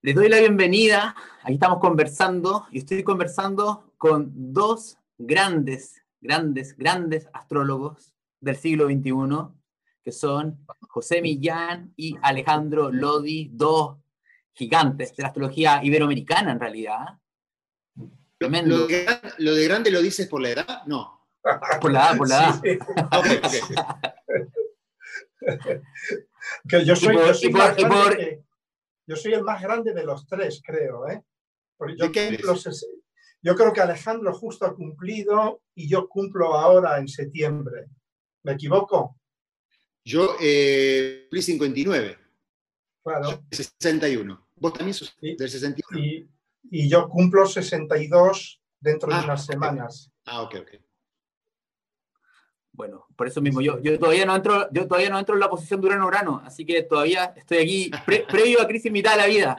Les doy la bienvenida. Aquí estamos conversando y estoy conversando con dos grandes, grandes, grandes astrólogos del siglo XXI, que son José Millán y Alejandro Lodi, dos gigantes de la astrología iberoamericana en realidad. Tremendo. ¿Lo de, grande lo dices por la edad? No. Por la edad, por la edad. yo soy, yo soy yo soy el más grande de los tres, creo. ¿eh? yo, yo creo que Alejandro justo ha cumplido y yo cumplo ahora en septiembre. ¿Me equivoco? Yo eh, cumplí 59. Claro. 61. Vos también sos del 61. Y, y, yo cumplo 62 dentro de ah, unas semanas. Ah, ok, ok. Bueno, por eso mismo, yo, yo, todavía no entro, yo todavía no entro en la posición de Urano-Urano, así que todavía estoy aquí previo a crisis mitad de la vida.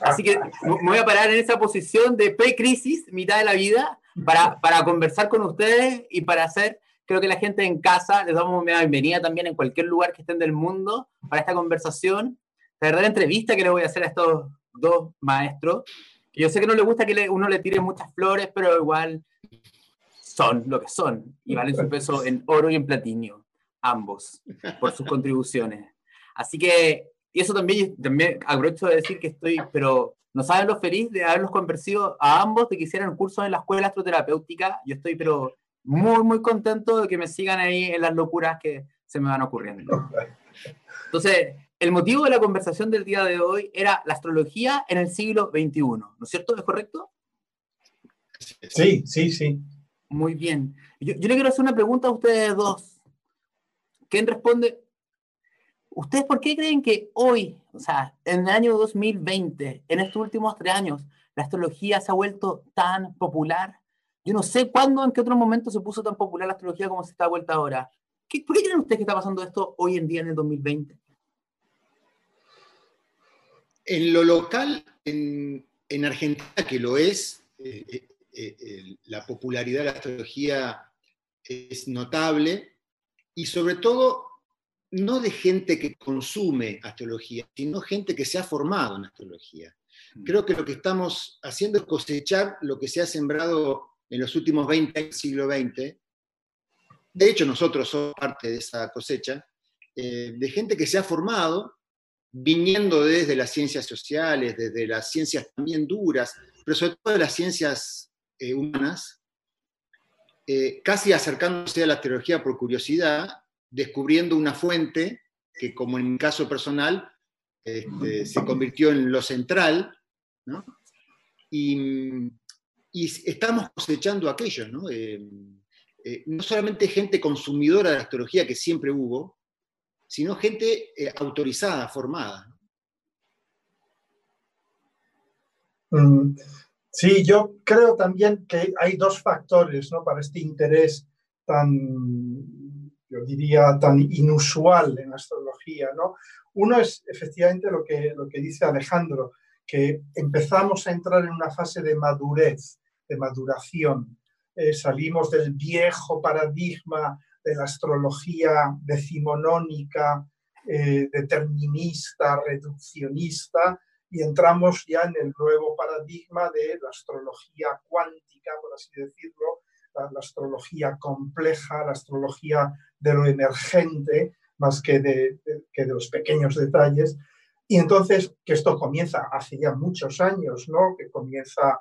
Así que me voy a parar en esa posición de pre-crisis, mitad de la vida, para, para conversar con ustedes y para hacer, creo que la gente en casa, les damos una bienvenida también en cualquier lugar que estén del mundo para esta conversación, la verdadera entrevista que le voy a hacer a estos dos maestros. Yo sé que no les gusta que uno le tire muchas flores, pero igual son lo que son y valen su peso en oro y en platino, ambos, por sus contribuciones. Así que, y eso también, también aprovecho de decir que estoy, pero no saben lo feliz de haberlos convencido a ambos de que hicieran cursos en la escuela astroterapéutica. Yo estoy, pero muy, muy contento de que me sigan ahí en las locuras que se me van ocurriendo. Entonces, el motivo de la conversación del día de hoy era la astrología en el siglo XXI, ¿no es cierto? ¿Es correcto? Sí, sí, sí. Muy bien. Yo, le quiero hacer una pregunta a ustedes dos. ¿Quién responde? ¿Ustedes por qué creen que hoy, o sea, en el año 2020, en estos últimos tres años, la astrología se ha vuelto tan popular? Yo no sé cuándo, en qué otro momento se puso tan popular la astrología como se está vuelta ahora. ¿Qué, ¿Por qué creen ustedes que está pasando esto hoy en día, en el 2020? En lo local, en, en Argentina, que lo es, eh, eh, la popularidad de la astrología es notable y sobre todo no de gente que consume astrología, sino gente que se ha formado en astrología. Mm. Creo que lo que estamos haciendo es cosechar lo que se ha sembrado en los últimos 20 años del siglo XX. De hecho, nosotros somos parte de esa cosecha, eh, de gente que se ha formado viniendo desde las ciencias sociales, desde las ciencias también duras, pero sobre todo de las ciencias eh, humanas, eh, casi acercándose a la teología por curiosidad, descubriendo una fuente que, como en mi caso personal, este, se convirtió en lo central, y, estamos cosechando aquello, ¿no? Eh, no solamente gente consumidora de la astrología, que siempre hubo, sino gente autorizada, formada. Mm, Sí, yo creo también que hay dos factores ¿no? para este interés tan, yo diría, tan inusual en astrología. ¿no? Uno es efectivamente lo que, lo que dice Alejandro, que empezamos a entrar en una fase de madurez, de maduración. Eh, salimos del viejo paradigma de la astrología decimonónica, eh, determinista, reduccionista, y entramos ya en el nuevo paradigma de la astrología cuántica, por así decirlo, la, astrología compleja, la astrología de lo emergente, más que de, que de los pequeños detalles. Y entonces, que esto comienza hace ya muchos años, ¿no? que comienza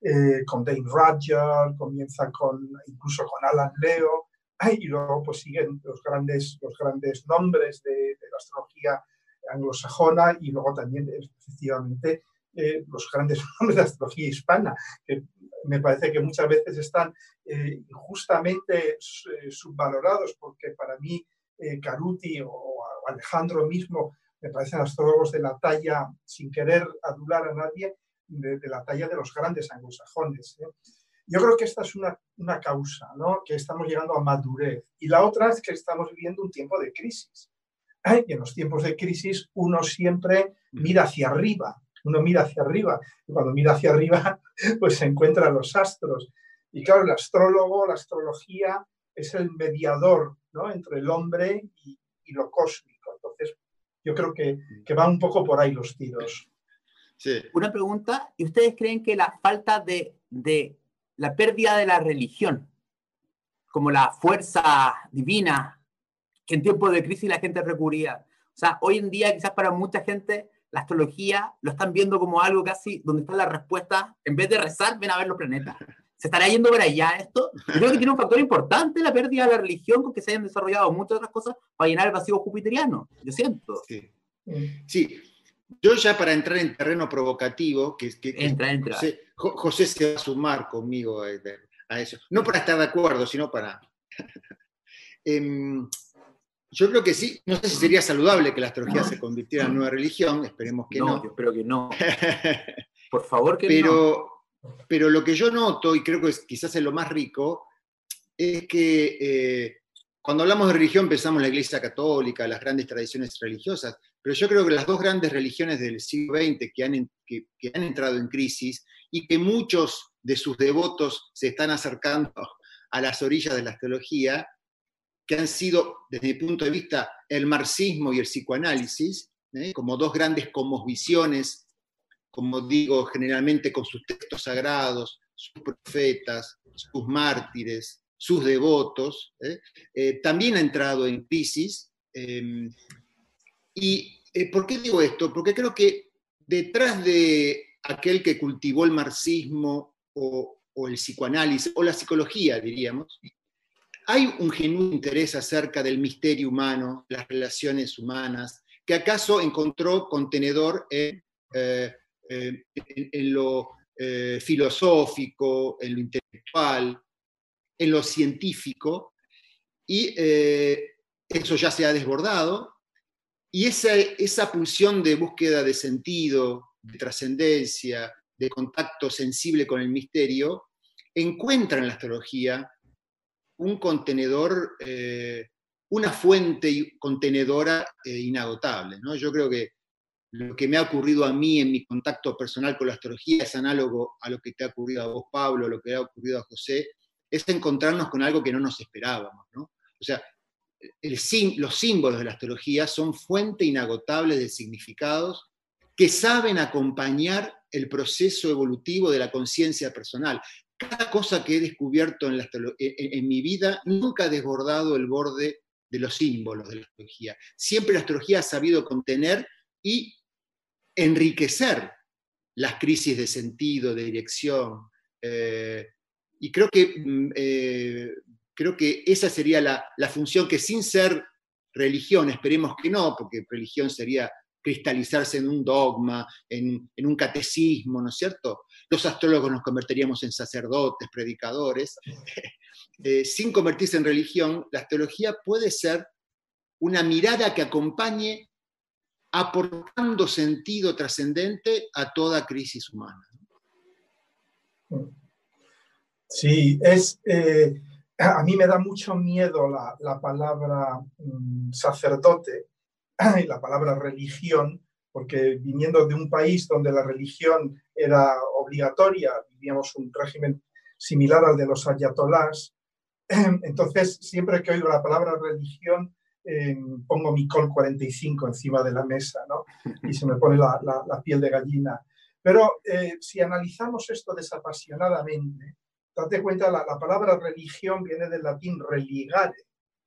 eh, con Dane Roger, comienza con, incluso con Alan Leo, y luego pues siguen los grandes, los grandes nombres de, de la astrología anglosajona y luego también efectivamente eh, los grandes nombres de astrología hispana, que me parece que muchas veces están eh, injustamente eh, subvalorados, porque para mí Caruti o, Alejandro mismo me parecen astrólogos de la talla, sin querer adular a nadie, de, la talla de los grandes anglosajones. Yo creo que esta es una, una causa, ¿no? que estamos llegando a madurez. Y la otra es que estamos viviendo un tiempo de crisis y en los tiempos de crisis uno siempre mira hacia arriba, uno mira hacia arriba, y cuando mira hacia arriba, pues se encuentra los astros. Y claro, el astrólogo, la astrología, es el mediador ¿no? entre el hombre y, lo cósmico. Entonces, yo creo que, que van un poco por ahí los tiros. Una pregunta, ¿y ustedes creen que la falta de, de la pérdida de la religión, como la fuerza divina en tiempos de crisis la gente recurría, o sea, hoy en día quizás para mucha gente la astrología lo están viendo como algo casi donde está la respuesta, en vez de rezar, ven a ver los planetas. ¿Se estará yendo por allá esto? Yo creo que tiene un factor importante la pérdida de la religión con que se hayan desarrollado muchas otras cosas para llenar el vacío jupiteriano, yo siento. Sí. sí. Yo ya para entrar en terreno provocativo, que, que, entra, entra. José, se va a sumar conmigo a, eso. No para estar de acuerdo, sino para... Em, yo creo que sí, no sé si sería saludable que la astrología se convirtiera en nueva religión, esperemos que no. No, yo espero que no. Por favor que pero, no. Pero lo que yo noto, y creo que quizás es lo más rico, es que eh, cuando hablamos de religión pensamos en la Iglesia Católica, las grandes tradiciones religiosas, pero yo creo que las dos grandes religiones del siglo XX que han, que han entrado en crisis y que muchos de sus devotos se están acercando a las orillas de la astrología, que han sido, desde mi punto de vista, el marxismo y el psicoanálisis, ¿eh? como dos grandes visiones, como digo, generalmente con sus textos sagrados, sus profetas, sus mártires, sus devotos, ¿eh? Eh, también ha entrado en crisis. Em, ¿Y por qué digo esto? Porque creo que detrás de aquel que cultivó el marxismo o el psicoanálisis, o la psicología, diríamos, hay un genuino interés acerca del misterio humano, las relaciones humanas, que acaso encontró contenedor en, eh, eh, lo eh, filosófico, en lo intelectual, en lo científico, y eso ya se ha desbordado, y esa, esa pulsión de búsqueda de sentido, de trascendencia, de contacto sensible con el misterio, encuentra en la astrología un contenedor, eh, una fuente contenedora eh, inagotable. ¿no? Yo creo que lo que me ha ocurrido a mí en mi contacto personal con la astrología es análogo a lo que te ha ocurrido a vos, Pablo, a lo que ha ocurrido a José, es encontrarnos con algo que no nos esperábamos. O sea, los símbolos de la astrología son fuente inagotable de significados que saben acompañar el proceso evolutivo de la conciencia personal cada cosa que he descubierto en, mi vida nunca ha desbordado el borde de los símbolos de la astrología. Siempre la astrología ha sabido contener y enriquecer las crisis de sentido, de dirección. Eh, y creo que, mm, eh, creo que esa sería la, función que sin ser religión, esperemos que no, porque religión sería cristalizarse en un dogma, en, un catecismo, ¿no es cierto? Los astrólogos nos convertiríamos en sacerdotes, predicadores. Eh, sin convertirse en religión, la astrología puede ser una mirada que acompañe aportando sentido trascendente a toda crisis humana. Sí, es, eh, a mí me da mucho miedo la, palabra mm, sacerdote, y la palabra religión, porque viniendo de un país donde la religión era obligatoria, vivíamos un régimen similar al de los ayatolás, entonces siempre que oigo la palabra religión eh, pongo mi col 45 encima de la mesa ¿no? y se me pone la, piel de gallina. Pero eh, si analizamos esto desapasionadamente, date cuenta, la, la palabra religión viene del latín religare,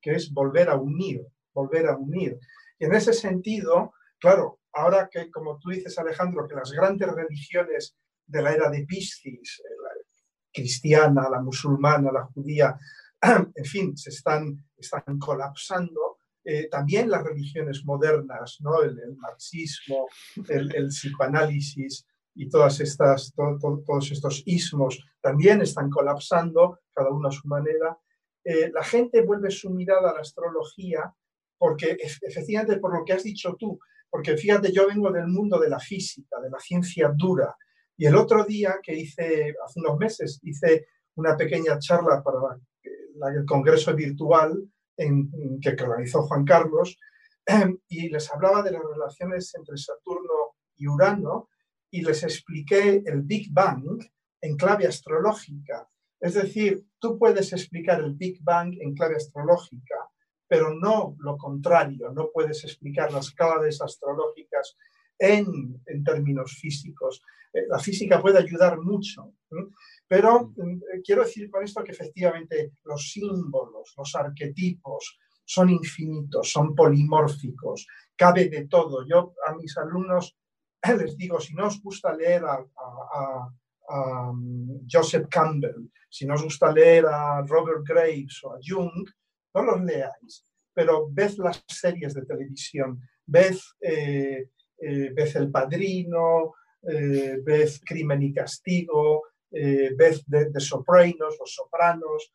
que es volver a unir, volver a unir. Y en ese sentido, claro, ahora que, como tú dices, Alejandro, que las grandes religiones de la era de Piscis, eh, la cristiana, la musulmana, la judía, en fin, se están, están colapsando, eh, también las religiones modernas, ¿no? el, marxismo, el, psicoanálisis y todas estas, todos estos ismos también están colapsando, cada uno a su manera. Eh, la gente vuelve su mirada a la astrología porque efectivamente por lo que has dicho tú, porque fíjate, yo vengo del mundo de la física, de la ciencia dura, y el otro día que hice, hace unos meses, hice una pequeña charla para el congreso virtual en, que organizó Juan Carlos, y les hablaba de las relaciones entre Saturno y Urano, y les expliqué el Big Bang en clave astrológica. Es decir, tú puedes explicar el Big Bang en clave astrológica, pero no lo contrario, no puedes explicar las claves astrológicas en, en términos físicos. Eh, la física puede ayudar mucho, pero mm, eh, quiero decir con esto que efectivamente los símbolos, los arquetipos son infinitos, son polimórficos, cabe de todo. Yo a mis alumnos les digo, si no os gusta leer a, mm, Joseph Campbell, si no os gusta leer a Robert Graves o a Jung, no los leáis, pero ved las series de televisión, ved, eh, El Padrino, eh, ves Crimen y Castigo, eh, ves de, Sopranos, Los Sopranos,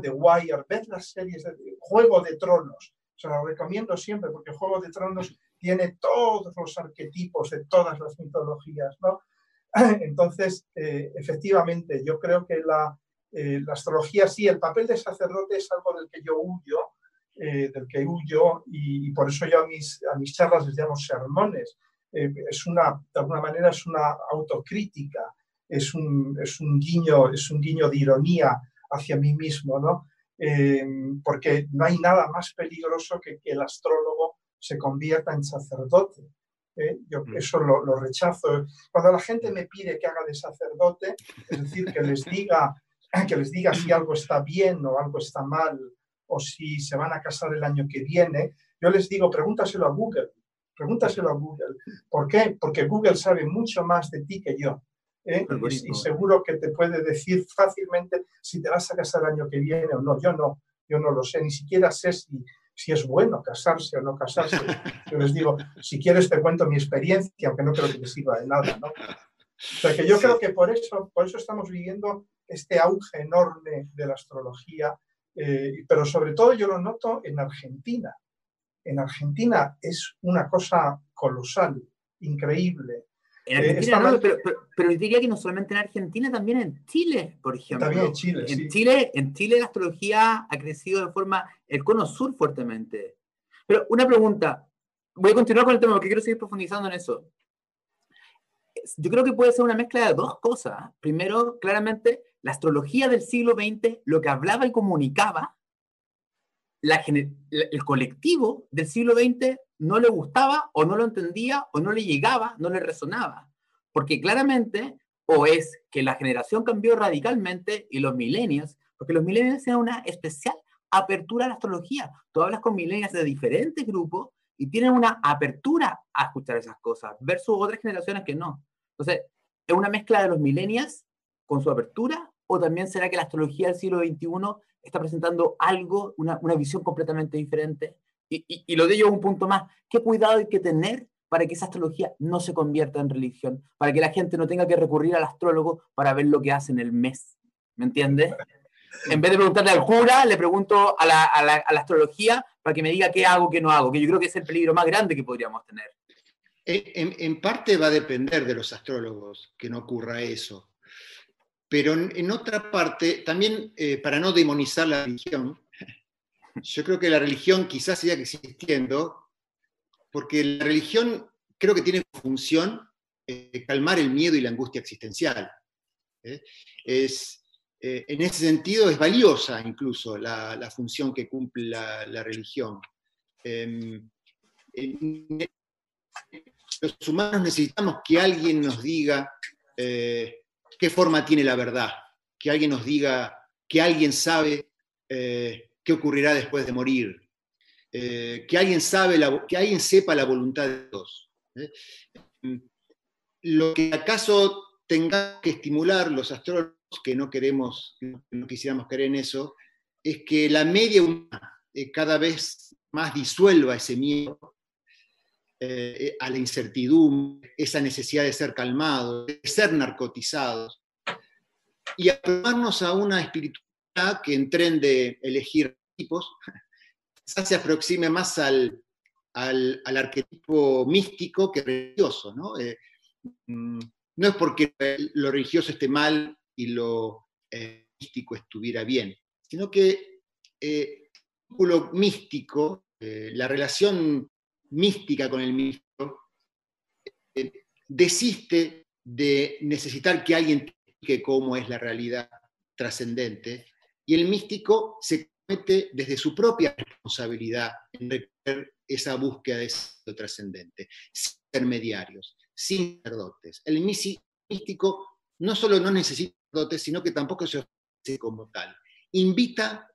The Wire, ves las series de Juego de Tronos. Se lo recomiendo siempre porque Juego de Tronos tiene todos los arquetipos de todas las mitologías. ¿no? Entonces, eh, efectivamente, yo creo que la, la, astrología, sí, el papel de sacerdote es algo del que yo huyo, del que huyo, y, y, por eso yo a mis, a mis charlas les llamo sermones, eh, es una, de alguna manera es una autocrítica, es un, es un, guiño, es un guiño de ironía hacia mí mismo, ¿no? Eh, porque no hay nada más peligroso que que el astrólogo se convierta en sacerdote. ¿eh? Yo mm. eso lo, lo, rechazo. Cuando la gente me pide que haga de sacerdote, es decir, que les diga, que les diga si algo está bien o algo está mal, o si se van a casar el año que viene, yo les digo, pregúntaselo a Google. Pregúntaselo a Google. ¿Por qué? Porque Google sabe mucho más de ti que yo. ¿eh? Y, seguro que te puede decir fácilmente si te vas a casar el año que viene o no. Yo no, yo no lo sé, ni siquiera sé si, si es bueno casarse o no casarse. Yo les digo, si quieres te cuento mi experiencia, aunque no creo que te sirva de nada. ¿no? O sea que yo creo que por eso, por eso estamos viviendo este auge enorme de la astrología, eh, pero sobre todo yo lo noto en Argentina en Argentina es una cosa colosal, increíble. En eh, Argentina, pero, pero, diría que no solamente en Argentina, también en Chile, por ejemplo. También en Chile. En, Chile, en Chile la astrología ha crecido de forma, el cono sur fuertemente. Pero una pregunta, voy a continuar con el tema porque quiero seguir profundizando en eso. Yo creo que puede ser una mezcla de dos cosas. Primero, claramente, la astrología del siglo XX, lo que hablaba y comunicaba, el colectivo del siglo XX no le gustaba o no lo entendía o no le llegaba, no le resonaba. Porque claramente o es que la generación cambió radicalmente y los millennials, porque los millennials tienen una especial apertura a la astrología. Tú hablas con millennials de diferentes grupos y tienen una apertura a escuchar esas cosas, versus otras generaciones que no. Entonces, ¿es una mezcla de los millennials con su apertura o también será que la astrología del siglo XXI está presentando algo, una, una visión completamente diferente. Y, y, lo de ello un punto más. ¿Qué cuidado hay que tener para que esa astrología no se convierta en religión? Para que la gente no tenga que recurrir al astrólogo para ver lo que hace en el mes. ¿Me entiendes? En vez de preguntarle al cura, le pregunto a la, a, la, a la, astrología para que me diga qué hago, qué no hago, que yo creo que es el peligro más grande que podríamos tener. En, en parte va a depender de los astrólogos que no ocurra eso. Pero en, otra parte, también eh, para no demonizar la religión, yo creo que la religión quizás siga existiendo, porque la religión creo que tiene función eh, calmar el miedo y la angustia existencial. ¿eh? Es, en ese sentido es valiosa incluso la, función que cumple la, religión. Los humanos necesitamos que alguien nos diga qué forma tiene la verdad, que alguien nos diga, que alguien sabe eh, qué ocurrirá después de morir, eh, que, alguien sabe que alguien sepa la voluntad de Dios. ¿eh? Lo que acaso tenga que estimular los astrólogos, que no queremos, no quisiéramos creer en eso, es que la media humana cada vez más disuelva ese miedo eh, eh, a la incertidumbre, esa necesidad de ser calmados, de ser narcotizados, y aproximarnos a una espiritualidad que en tren de elegir tipos, quizás se aproxime más al, al, arquetipo místico que religioso. ¿no? Eh, mm, no es porque lo religioso esté mal y lo místico estuviera bien, sino que el místico, la relación mística con el místico, eh, desiste de necesitar que alguien explique cómo es la realidad trascendente, y el místico se mete desde su propia responsabilidad en recorrer esa búsqueda de eso trascendente. intermediarios, sin sacerdotes. El místico no solo no necesita sacerdotes, sino que tampoco se ofrece como tal. Invita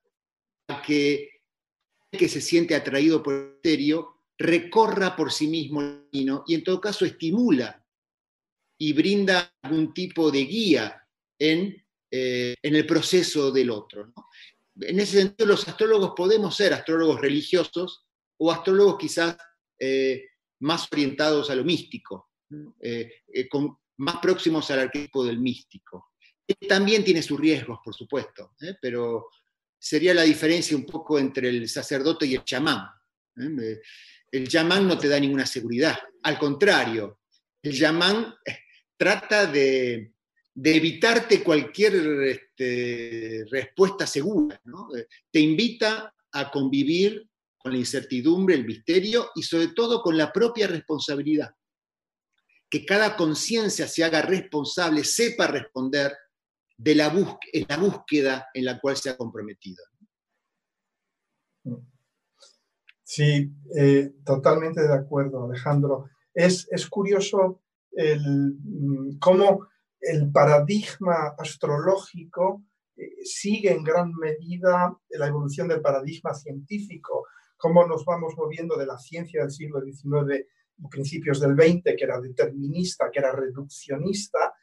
a que que se siente atraído por el misterio recorra por sí mismo el camino y en todo caso estimula y brinda algún tipo de guía en, eh, en el proceso del otro. En ese sentido, los astrólogos podemos ser astrólogos religiosos o astrólogos quizás eh, más orientados a lo místico, eh, más próximos al arquetipo del místico. También tiene sus riesgos, por supuesto, pero sería la diferencia un poco entre el sacerdote y el chamán. El chamán no te da ninguna seguridad, al contrario, el chamán trata de, evitarte cualquier este, respuesta segura. Te invita a convivir con la incertidumbre, el misterio y sobre todo con la propia responsabilidad. Que cada conciencia se haga responsable, sepa responder de la, la búsqueda en la cual se ha comprometido. Sí, eh, totalmente de acuerdo, Alejandro. Es, es curioso el, mm, cómo el paradigma astrológico eh, sigue en gran medida la evolución del paradigma científico, cómo nos vamos moviendo de la ciencia del siglo XIX y principios del XX, que era determinista, que era reduccionista,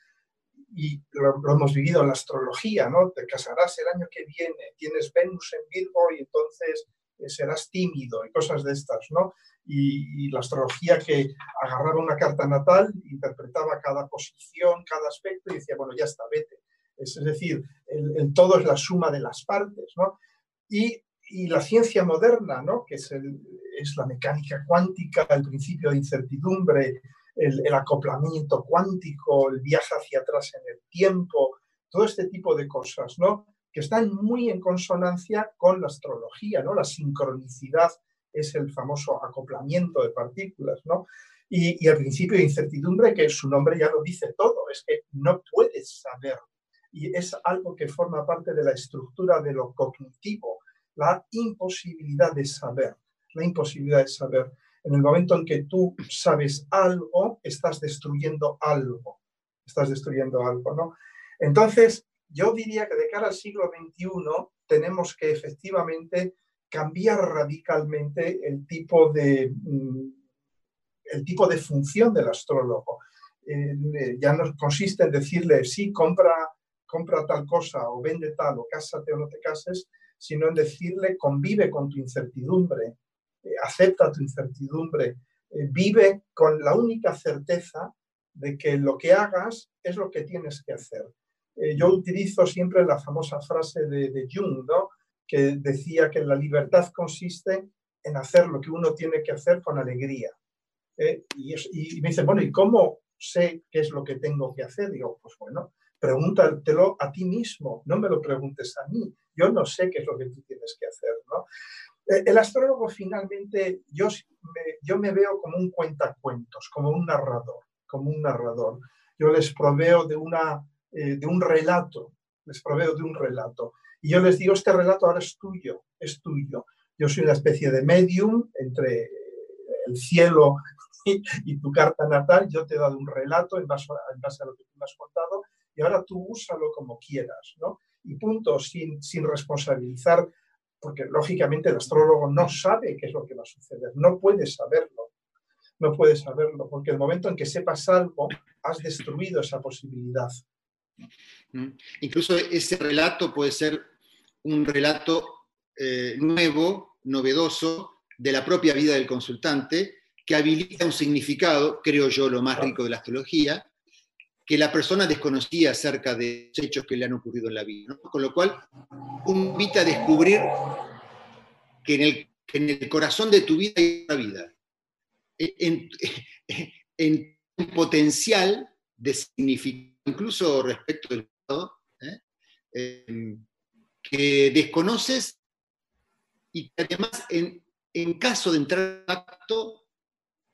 y lo, hemos vivido en la astrología, ¿no? Te casarás el año que viene, tienes Venus en Virgo y entonces serás tímido y cosas de estas, ¿no? y, la astrología que agarraba una carta natal, interpretaba cada posición, cada aspecto y decía, bueno, ya está, vete. Es, decir, el, todo es la suma de las partes, ¿no? Y, la ciencia moderna, ¿no? Que es, es, la mecánica cuántica, el principio de incertidumbre, el, el acoplamiento cuántico, el viaje hacia atrás en el tiempo, todo este tipo de cosas, ¿no? Que están muy en consonancia con la astrología, ¿no? La sincronicidad es el famoso acoplamiento de partículas, ¿no? Y, el principio de incertidumbre, que su nombre ya lo dice todo, es que no puedes saber. Y es algo que forma parte de la estructura de lo cognitivo, la imposibilidad de saber, la imposibilidad de saber. En el momento en que tú sabes algo, estás destruyendo algo, estás destruyendo algo, ¿no? Entonces, yo diría que de cara al siglo XXI tenemos que efectivamente cambiar radicalmente el tipo de, mm, el tipo de función del astrólogo. Eh, ya no consiste en decirle, sí, compra, compra tal cosa o vende tal o cásate o no te cases, sino en decirle, convive con tu incertidumbre, eh, acepta tu incertidumbre, eh, vive con la única certeza de que lo que hagas es lo que tienes que hacer. Yo utilizo siempre la famosa frase de, de Jung, ¿no? que decía que la libertad consiste en hacer lo que uno tiene que hacer con alegría. ¿eh? Y, me dice, bueno, ¿y cómo sé qué es lo que tengo que hacer? Digo, pues bueno, pregúntatelo a ti mismo, no me lo preguntes a mí. Yo no sé qué es lo que tú tienes que hacer. ¿no? Eh, el astrólogo finalmente, yo me, yo me veo como un cuentacuentos, como un narrador, como un narrador. Yo les proveo de, una, eh, de un relato, les proveo de un relato. Y yo les digo, este relato ahora es tuyo, es tuyo. Yo soy una especie de medium entre el cielo y, tu carta natal. Yo te he dado un relato en base, a, lo que tú me has contado y ahora tú úsalo como quieras, ¿no? Y punto, sin, sin responsabilizar, porque lógicamente el astrólogo no sabe qué es lo que va a suceder, no puede saberlo, no puede saberlo, porque el momento en que sepas algo, has destruido esa posibilidad. Incluso ese relato puede ser un relato eh, nuevo, novedoso, de la propia vida del consultante, que habilita un significado, creo yo, lo más rico de la astrología, que la persona desconocía acerca de los hechos que le han ocurrido en la vida. Con lo cual, invita a descubrir que en, el, en corazón de tu vida hay una vida, en, en, un potencial de significado, incluso respecto del pasado, ¿eh? eh que desconoces y que además en, caso de entrar en acto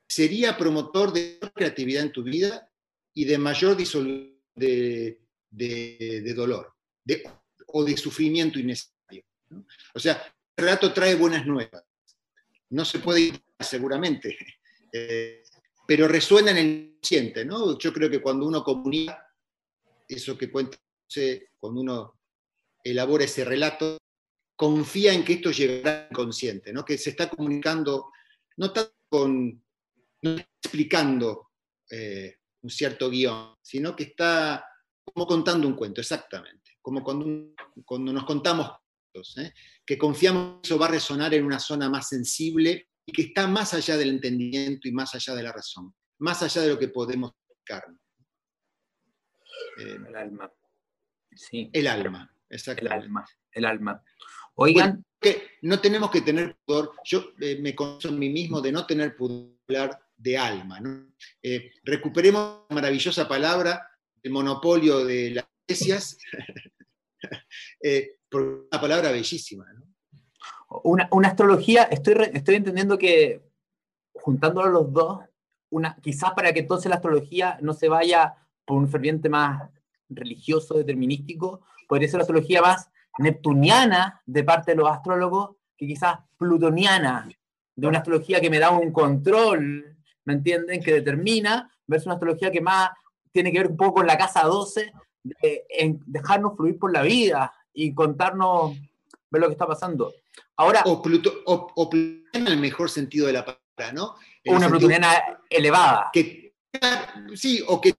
sería promotor de creatividad en tu vida y de mayor disolución de, dolor o de sufrimiento innecesario. O sea, el relato trae buenas nuevas. No se puede ir seguramente, eh, pero resuena en el consciente, ¿no? Yo creo que cuando uno comunica eso que cuenta, cuando uno elabora ese relato, confía en que esto llegará al consciente, ¿no? que se está comunicando, no tanto con, no explicando eh, un cierto guion, sino que está como contando un cuento, exactamente, como cuando, cuando nos contamos cuentos, ¿eh? que confiamos que eso va a resonar en una zona más sensible y que está más allá del entendimiento y más allá de la razón, más allá de lo que podemos explicar. Eh, el alma. Sí. El alma, exactamente. El alma, el alma. Oigan. que no tenemos que tener pudor, yo eh, me conozco a mí mismo de no tener pudor de alma. ¿no? Eh, recuperemos la maravillosa palabra, el monopolio de las iglesias, por una palabra bellísima. ¿no? Una, astrología, estoy, estoy entendiendo que juntándolo los dos, una, quizás para que entonces la astrología no se vaya por un ferviente más religioso, determinístico, podría ser la astrología más neptuniana de parte de los astrólogos que quizás plutoniana, de una astrología que me da un control, ¿me entienden? Que determina, versus una astrología que más tiene que ver un poco con la casa 12, en dejarnos fluir por la vida y contarnos, ver lo que está pasando. Ahora, o, plutoniana en el mejor sentido de la palabra, ¿no? una plutoniana elevada. Que, sí, o que,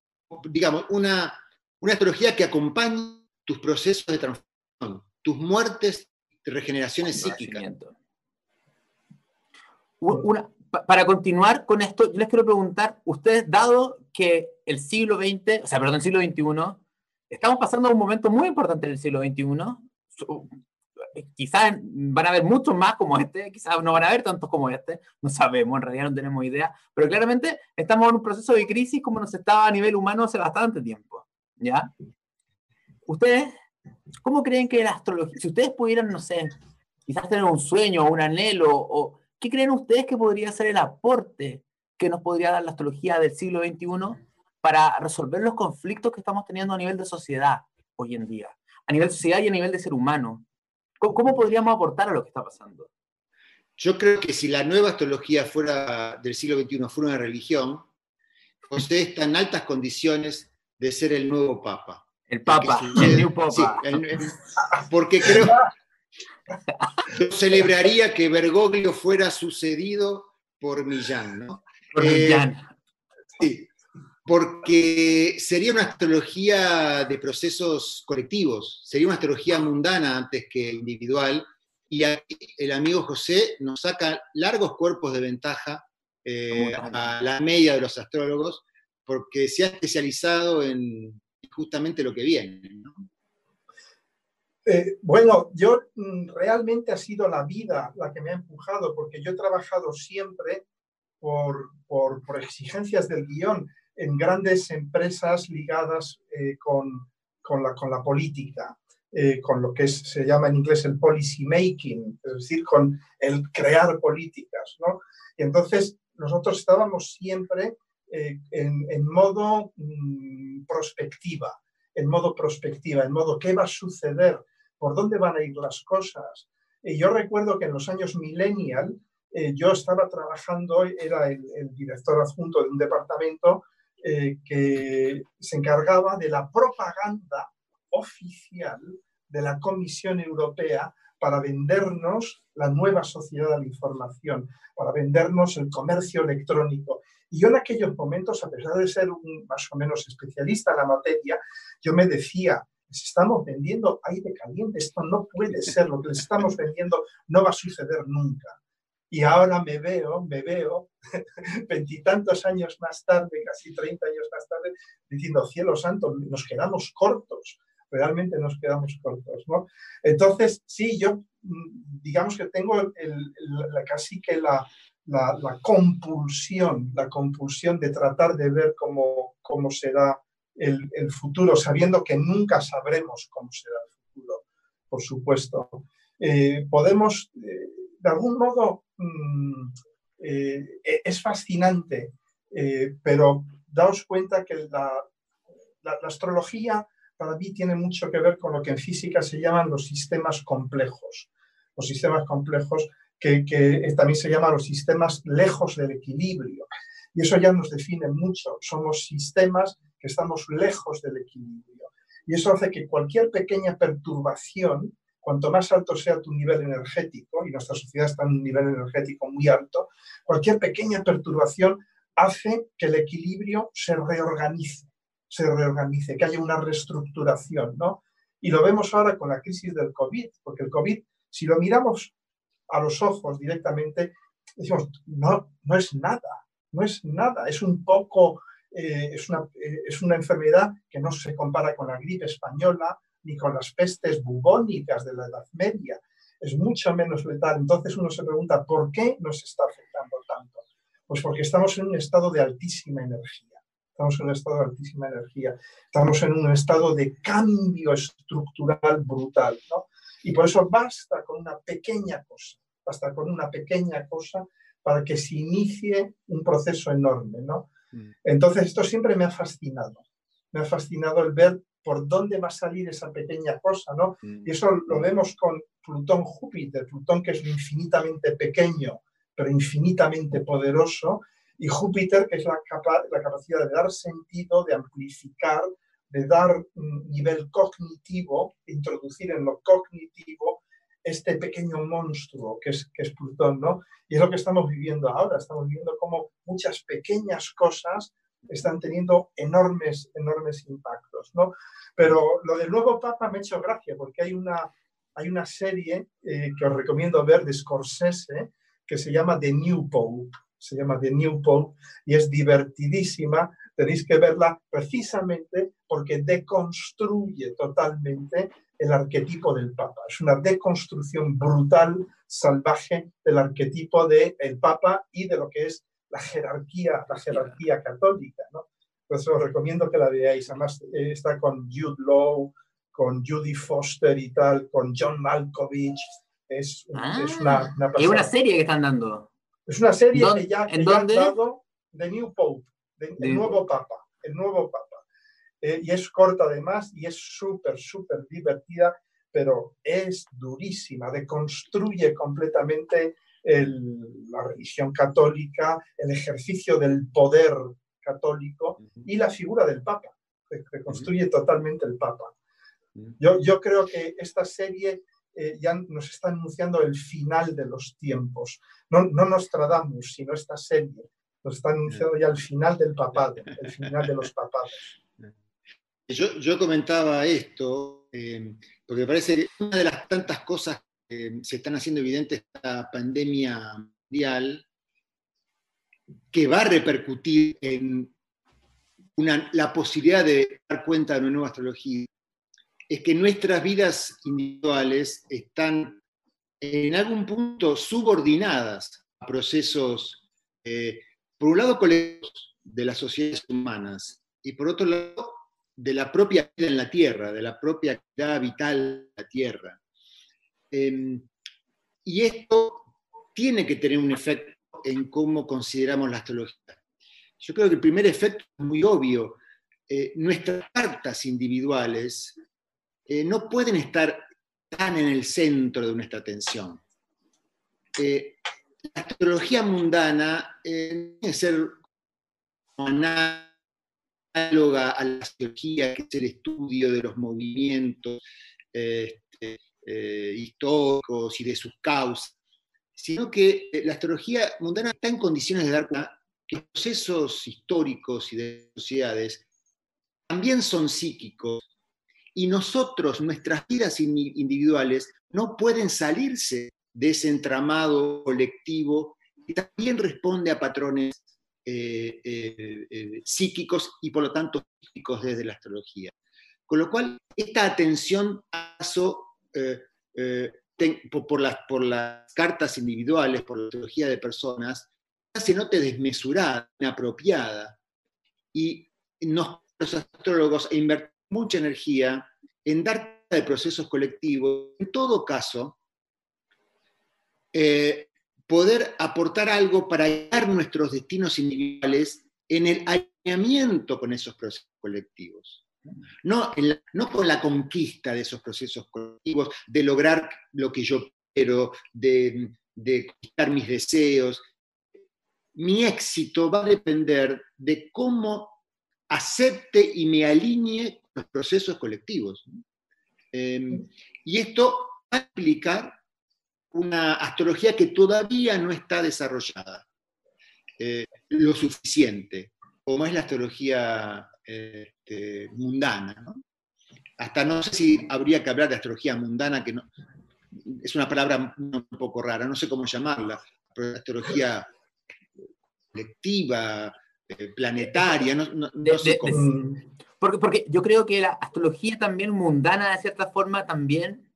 digamos, una, una astrología que acompañe tus procesos de transformación, tus muertes, regeneraciones psíquicas. para continuar con esto, yo les quiero preguntar, ustedes, dado que el siglo XX, o sea, perdón, el siglo XXI, estamos pasando un momento muy importante en el siglo XXI, quizás van a haber muchos más como este, quizás no van a haber tantos como este, no sabemos, en realidad no tenemos idea, pero claramente estamos en un proceso de crisis como nos estaba a nivel humano hace bastante tiempo, ¿ya? Ustedes, ¿cómo creen que la astrología, si ustedes pudieran, no sé, quizás tener un sueño o un anhelo, o qué creen ustedes que podría ser el aporte que nos podría dar la astrología del siglo XXI para resolver los conflictos que estamos teniendo a nivel de sociedad hoy en día, a nivel de sociedad y a nivel de ser humano? ¿Cómo, podríamos aportar a lo que está pasando? Yo creo que si la nueva astrología fuera del siglo XXI fuera una religión, José está en altas condiciones de ser el nuevo papa. El papa, el new papa. porque creo, yo celebraría que Bergoglio fuera sucedido por Millán, ¿no? Por Millán. Eh, sí, porque sería una astrología de procesos colectivos, sería una astrología mundana antes que individual, y el amigo José nos saca largos cuerpos de ventaja eh, a la media de los astrólogos, porque se ha especializado en justamente lo que viene. Eh, bueno, yo mm, realmente ha sido la vida la que me ha empujado, porque yo he trabajado siempre por, por, por exigencias del guion en grandes empresas ligadas eh, con, con, la, con, la, política, eh, con lo que se llama en inglés el policy making, es decir, con el crear políticas. ¿no? Y entonces nosotros estábamos siempre eh, en, en, modo mm, prospectiva, en modo prospectiva, en modo qué va a suceder, por dónde van a ir las cosas. Y yo recuerdo que en los años millennial, yo estaba trabajando, era el, el, director adjunto de un departamento eh, que se encargaba de la propaganda oficial de la Comisión Europea para vendernos la nueva sociedad de la información, para vendernos el comercio electrónico. Y yo en aquellos momentos, a pesar de ser un más o menos especialista en la materia, yo me decía, les estamos vendiendo aire caliente, esto no puede ser, lo que les estamos vendiendo no va a suceder nunca. Y ahora me veo, me veo, veintitantos años más tarde, casi 30 años más tarde, diciendo, cielo santo, nos quedamos cortos, realmente nos quedamos cortos. ¿no? Entonces, sí, yo mm, digamos que tengo el, casi que la, la, compulsión, la compulsión de tratar de ver cómo, cómo será el, el, futuro, sabiendo que nunca sabremos cómo será el futuro, por supuesto. Eh, podemos, eh, de algún modo, Mm, eh, es fascinante, eh, pero daos cuenta que la, astrología para mí tiene mucho que ver con lo que en física se llaman los sistemas complejos. Los sistemas complejos que, también se llaman los sistemas lejos del equilibrio. Y eso ya nos define mucho. Somos sistemas que estamos lejos del equilibrio. Y eso hace que cualquier pequeña perturbación, cuanto más alto sea tu nivel energético, y nuestra sociedad está en un nivel energético muy alto, cualquier pequeña perturbación hace que el equilibrio se reorganice, se reorganice, que haya una reestructuración, ¿no? Y lo vemos ahora con la crisis del COVID, porque el COVID, si lo miramos a los ojos directamente, decimos, no, no es nada, no es nada, es un poco, eh, es, una, eh, es una enfermedad que no se compara con la gripe española ni con las pestes bubónicas de la Edad Media, es mucho menos letal. Entonces uno se pregunta, ¿por qué nos está afectando tanto? Pues porque estamos en un estado de altísima energía. Estamos en un estado de altísima energía. Estamos en un estado de cambio estructural brutal. ¿no? Y por eso basta con una pequeña cosa, basta con una pequeña cosa para que se inicie un proceso enorme. ¿no? Mm. Entonces esto siempre me ha fascinado. Me ha fascinado el ver por dónde va a salir esa pequeña cosa. ¿no? Mm. Y eso lo vemos con Plutón-Júpiter. Plutón que es infinitamente pequeño pero infinitamente poderoso, y Júpiter, que es la, la capacidad de dar sentido, de amplificar, de dar un nivel cognitivo, introducir en lo cognitivo este pequeño monstruo que es, que es Plutón, ¿no? Y es lo que estamos viviendo ahora, estamos viviendo como muchas pequeñas cosas están teniendo enormes, enormes impactos, ¿no? Pero lo del nuevo Papa me ha hecho gracia, porque hay una, hay una serie eh, que os recomiendo ver de Scorsese, que se llama The New Pope, se llama The New Pope y es divertidísima. Tenéis que verla precisamente porque deconstruye totalmente el arquetipo del Papa. Es una deconstrucción brutal, salvaje del arquetipo del Papa y de lo que es la jerarquía, la jerarquía católica. ¿no? Entonces os recomiendo que la veáis. Además eh, está con Jude Law, con Judy Foster y tal, con John Malkovich, es, ah, una, una serie que están dando. Es una serie que ya, ¿en dónde? dado The New Pope, el nuevo Papa, el nuevo Papa. Eh, y es corta además y es súper, súper divertida, pero es durísima, deconstruye completamente la religión católica, el ejercicio del poder católico y la figura del Papa, reconstruye totalmente el Papa. Yo, yo creo que esta serie eh, ya nos está anunciando el final de los tiempos. No, no Nostradamus, sino esta serie. Nos está anunciando ya el final del papado, el final de los papados. Yo, yo comentaba esto, eh, porque parece que una de las tantas cosas que se están haciendo evidentes esta pandemia mundial, que va a repercutir en la posibilidad de dar cuenta de una nueva astrología, es que nuestras vidas individuales están en algún punto subordinadas a procesos, eh, por un lado, colectivos de las sociedades humanas y por otro lado, de la propia vida en la Tierra, de la propia actividad vital de la Tierra. Em, y esto tiene que tener un efecto en cómo consideramos la astrología. Yo creo que el primer efecto es muy obvio. Eh, nuestras cartas individuales eh, no pueden estar tan en el centro de nuestra atención. Eh, la astrología mundana tiene que ser análoga a la astrología, que es el estudio de los movimientos este, históricos y de sus causas, sino que la astrología mundana está en condiciones de dar cuenta que procesos históricos y de sociedades también son psíquicos y nosotros, nuestras vidas individuales, no pueden salirse de ese entramado colectivo que también responde a patrones eh, eh, eh, psíquicos y por lo tanto psíquicos desde la astrología. Con lo cual, esta atención por, las, por las cartas individuales, por la astrología de personas, se note desmesurada, inapropiada. Y los astrólogos invertimos mucha energía en dar de procesos colectivos, en todo caso, eh, poder aportar algo para guiar nuestros destinos individuales en el alineamiento con esos procesos colectivos. No, no con la conquista de esos procesos colectivos, de lograr lo que yo quiero, de, de conquistar mis deseos. mi éxito va a depender de cómo acepte y me alinee los procesos colectivos. Em, y esto va a implicar una astrología que todavía no está desarrollada eh, lo suficiente, como es la astrología este, mundana. Hasta no sé si habría que hablar de astrología mundana, que no, es una palabra un poco rara, no sé cómo llamarla, pero astrología colectiva, eh, planetaria, no, sé cómo. porque, porque yo creo que la astrología también mundana, de cierta forma, también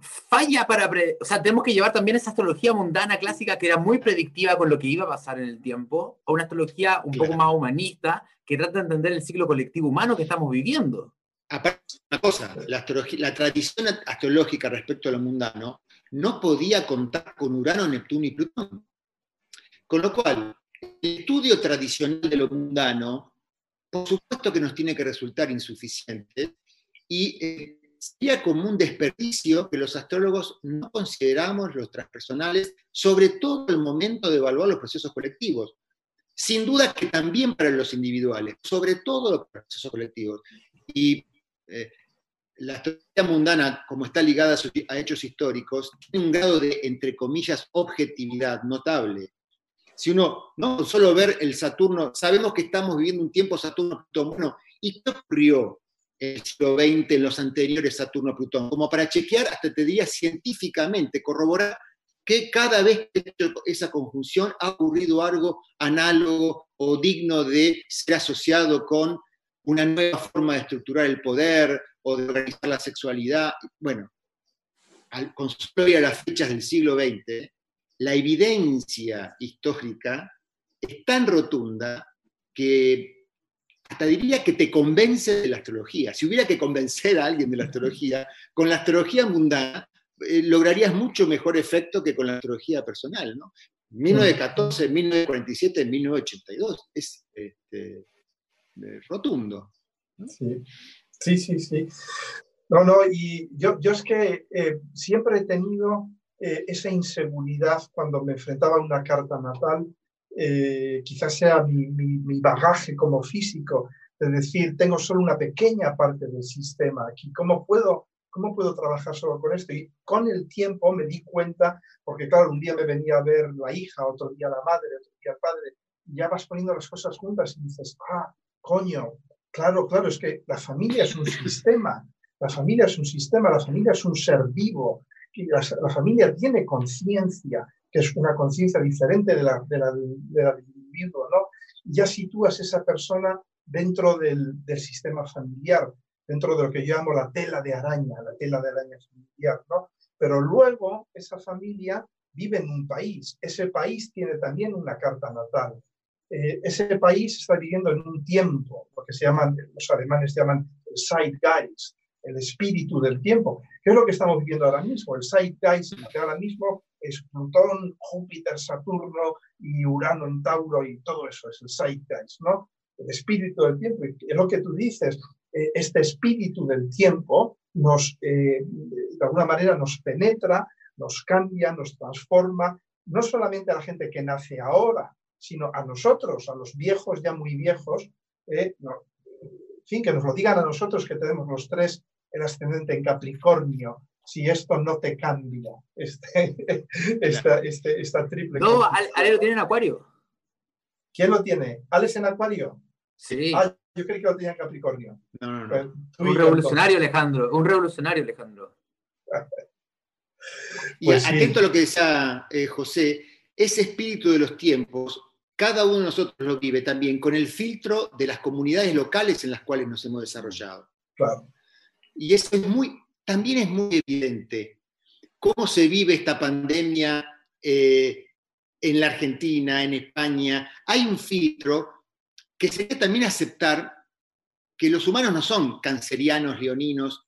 falla para... o sea, tenemos que llevar también esa astrología mundana clásica que era muy predictiva con lo que iba a pasar en el tiempo, a una astrología un poco más humanista que trata de entender el ciclo colectivo humano que estamos viviendo. Aparte, una cosa, la, la tradición astrológica respecto a lo mundano no podía contar con Urano, Neptuno y Plutón. Con lo cual, el estudio tradicional de lo mundano, por supuesto que nos tiene que resultar insuficiente y eh, sería como un desperdicio que los astrólogos no consideramos los transpersonales, sobre todo el momento de evaluar los procesos colectivos. Sin duda que también para los individuales, sobre todo los procesos colectivos. Y eh, la astrología mundana, como está ligada a, hechos históricos, tiene un grado de, entre comillas, objetividad notable. Si uno, no solo ver el Saturno, sabemos que estamos viviendo un tiempo Saturno-Plutón, bueno, ¿y qué ocurrió el siglo XX los anteriores Saturno-Plutón, como para chequear, hasta te diría científicamente, corroborar que cada vez que esa conjunción ha ocurrido algo análogo o digno de ser asociado con una nueva forma de estructurar el poder o de organizar la sexualidad. Bueno, al, con a las fechas del siglo XX, la evidencia histórica es tan rotunda que hasta diría que te convence de la astrología. Si hubiera que convencer a alguien de la astrología, con la astrología mundana eh, lograrías mucho mejor efecto que con la astrología personal, ¿no? 1914, 1947, 1982. Es este, eh, rotundo. Sí. sí, sí, No, no, y yo, yo es que eh, siempre he tenido esa inseguridad cuando me enfrentaba a una carta natal eh, quizás sea mi, bagaje como físico, de decir, tengo solo una pequeña parte del sistema aquí, ¿cómo puedo, ¿cómo puedo trabajar solo con esto? Y con el tiempo me di cuenta, porque claro, un día me venía a ver la hija, otro día la madre, otro día el padre, y ya vas poniendo las cosas juntas y dices, ah, coño, claro, claro, es que la familia es un sistema, la familia es un sistema, la familia es un ser vivo, y la familia tiene conciencia, que es una conciencia diferente de la, de la, del individuo, ¿no? Ya sitúas esa persona dentro del, del, sistema familiar, dentro de lo que yo llamo la tela de araña, la tela de araña familiar, ¿no? Pero luego esa familia vive en un país, ese país tiene también una carta natal, eh, ese país está viviendo en un tiempo, lo que se llaman, los alemanes llaman Zeitgeist, el espíritu del tiempo. ¿Qué es lo que estamos viviendo ahora mismo? El Zeitgeist que ahora mismo es Plutón, Júpiter, Saturno y Urano en Tauro y todo eso, es el Zeitgeist, ¿no? El espíritu del tiempo. Y es lo que tú dices, eh, este espíritu del tiempo nos, eh, de alguna manera nos penetra, nos cambia, nos transforma, no solamente a la gente que nace ahora, sino a nosotros, a los viejos, ya muy viejos, eh, en fin, que nos lo digan a nosotros que tenemos los tres el ascendente en Capricornio, si esto no te cambia, este, esta, este, esta triple. No, Ale lo tiene en Acuario. ¿Quién lo tiene? ¿Alex en Acuario? Sí. Ah, yo creí que lo tenía en Capricornio. No, no, no. Pues, un revolucionario, Alejandro. Un revolucionario, Alejandro. y pues atento a lo que decía eh, José, ese espíritu de los tiempos, cada uno de nosotros lo vive también con el filtro de las comunidades locales en las cuales nos hemos desarrollado. Claro. Y eso es muy, también es muy evidente. ¿Cómo se vive esta pandemia eh, en la Argentina, en España? Hay un filtro que sería también aceptar que los humanos no son cancerianos, leoninos.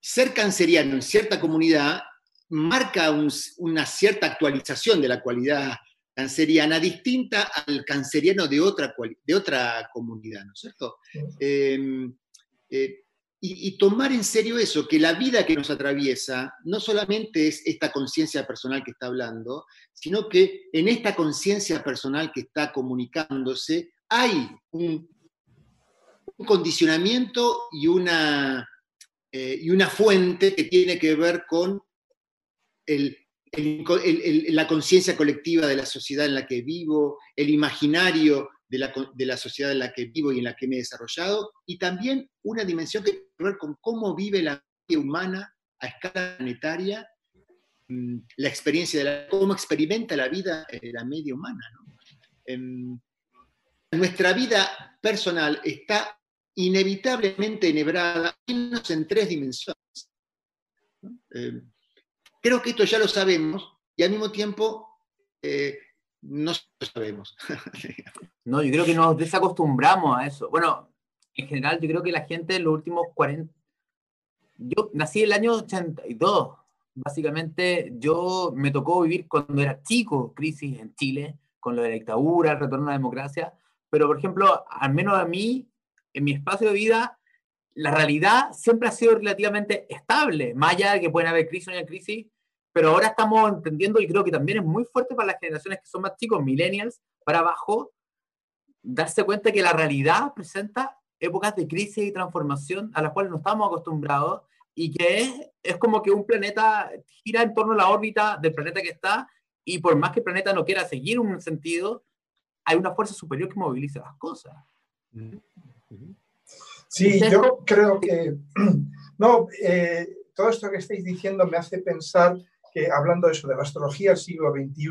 Ser canceriano en cierta comunidad marca una cierta actualización de la cualidad canceriana distinta al canceriano de otra, de otra comunidad, ¿no es cierto? Em, eh, y, tomar en serio eso, que la vida que nos atraviesa no solamente es esta conciencia personal que está hablando, sino que en esta conciencia personal que está comunicándose hay un, condicionamiento y una, eh, y una fuente que tiene que ver con la conciencia colectiva de la sociedad en la que vivo, el imaginario de la, sociedad en la que vivo y en la que me he desarrollado, y también una dimensión que ver con cómo vive la vida humana a escala planetaria, mm, la experiencia de la, cómo experimenta la vida la media humana. Em, nuestra vida personal está inevitablemente enhebrada en tres dimensiones. Em, creo que esto ya lo sabemos y al mismo tiempo eh, no lo sabemos. no, yo creo que nos desacostumbramos a eso. Bueno, en general, yo creo que la gente en los últimos 40... Yo nací en el año 82. Básicamente, yo me tocó vivir cuando era chico, crisis en Chile, con lo de la dictadura, el retorno a la democracia. Pero, por ejemplo, al menos a mí, en mi espacio de vida, la realidad siempre ha sido relativamente estable. Más allá de que pueden haber crisis o no crisis, pero ahora estamos entendiendo, y creo que también es muy fuerte para las generaciones que son más chicos, millennials, para abajo, darse cuenta que la realidad presenta épocas de crisis y transformación a las cuales no estamos acostumbrados y que es, es como que un planeta gira en torno a la órbita del planeta que está y por más que el planeta no quiera seguir un sentido, hay una fuerza superior que moviliza las cosas. Sí, yo creo que, no, eh, todo esto que estáis diciendo me hace pensar que hablando de eso, de la astrología del siglo XXI,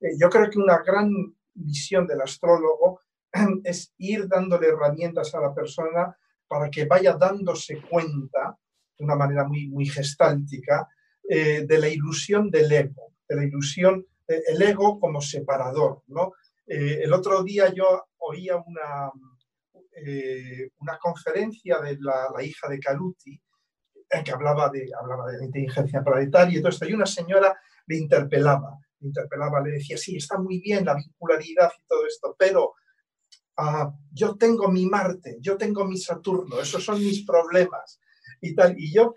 eh, yo creo que una gran misión del astrólogo es ir dándole herramientas a la persona para que vaya dándose cuenta, de una manera muy, muy gestáltica, eh, de la ilusión del ego, de la ilusión, del ego como separador. ¿no? Eh, el otro día yo oía una, una conferencia de la, hija de Caluti, que hablaba de, hablaba de inteligencia planetaria y todo esto, y una señora le interpelaba, le interpelaba, le decía, sí, está muy bien la vincularidad y todo esto, pero ah, yo tengo mi Marte, yo tengo mi Saturno, esos son mis problemas y tal, y yo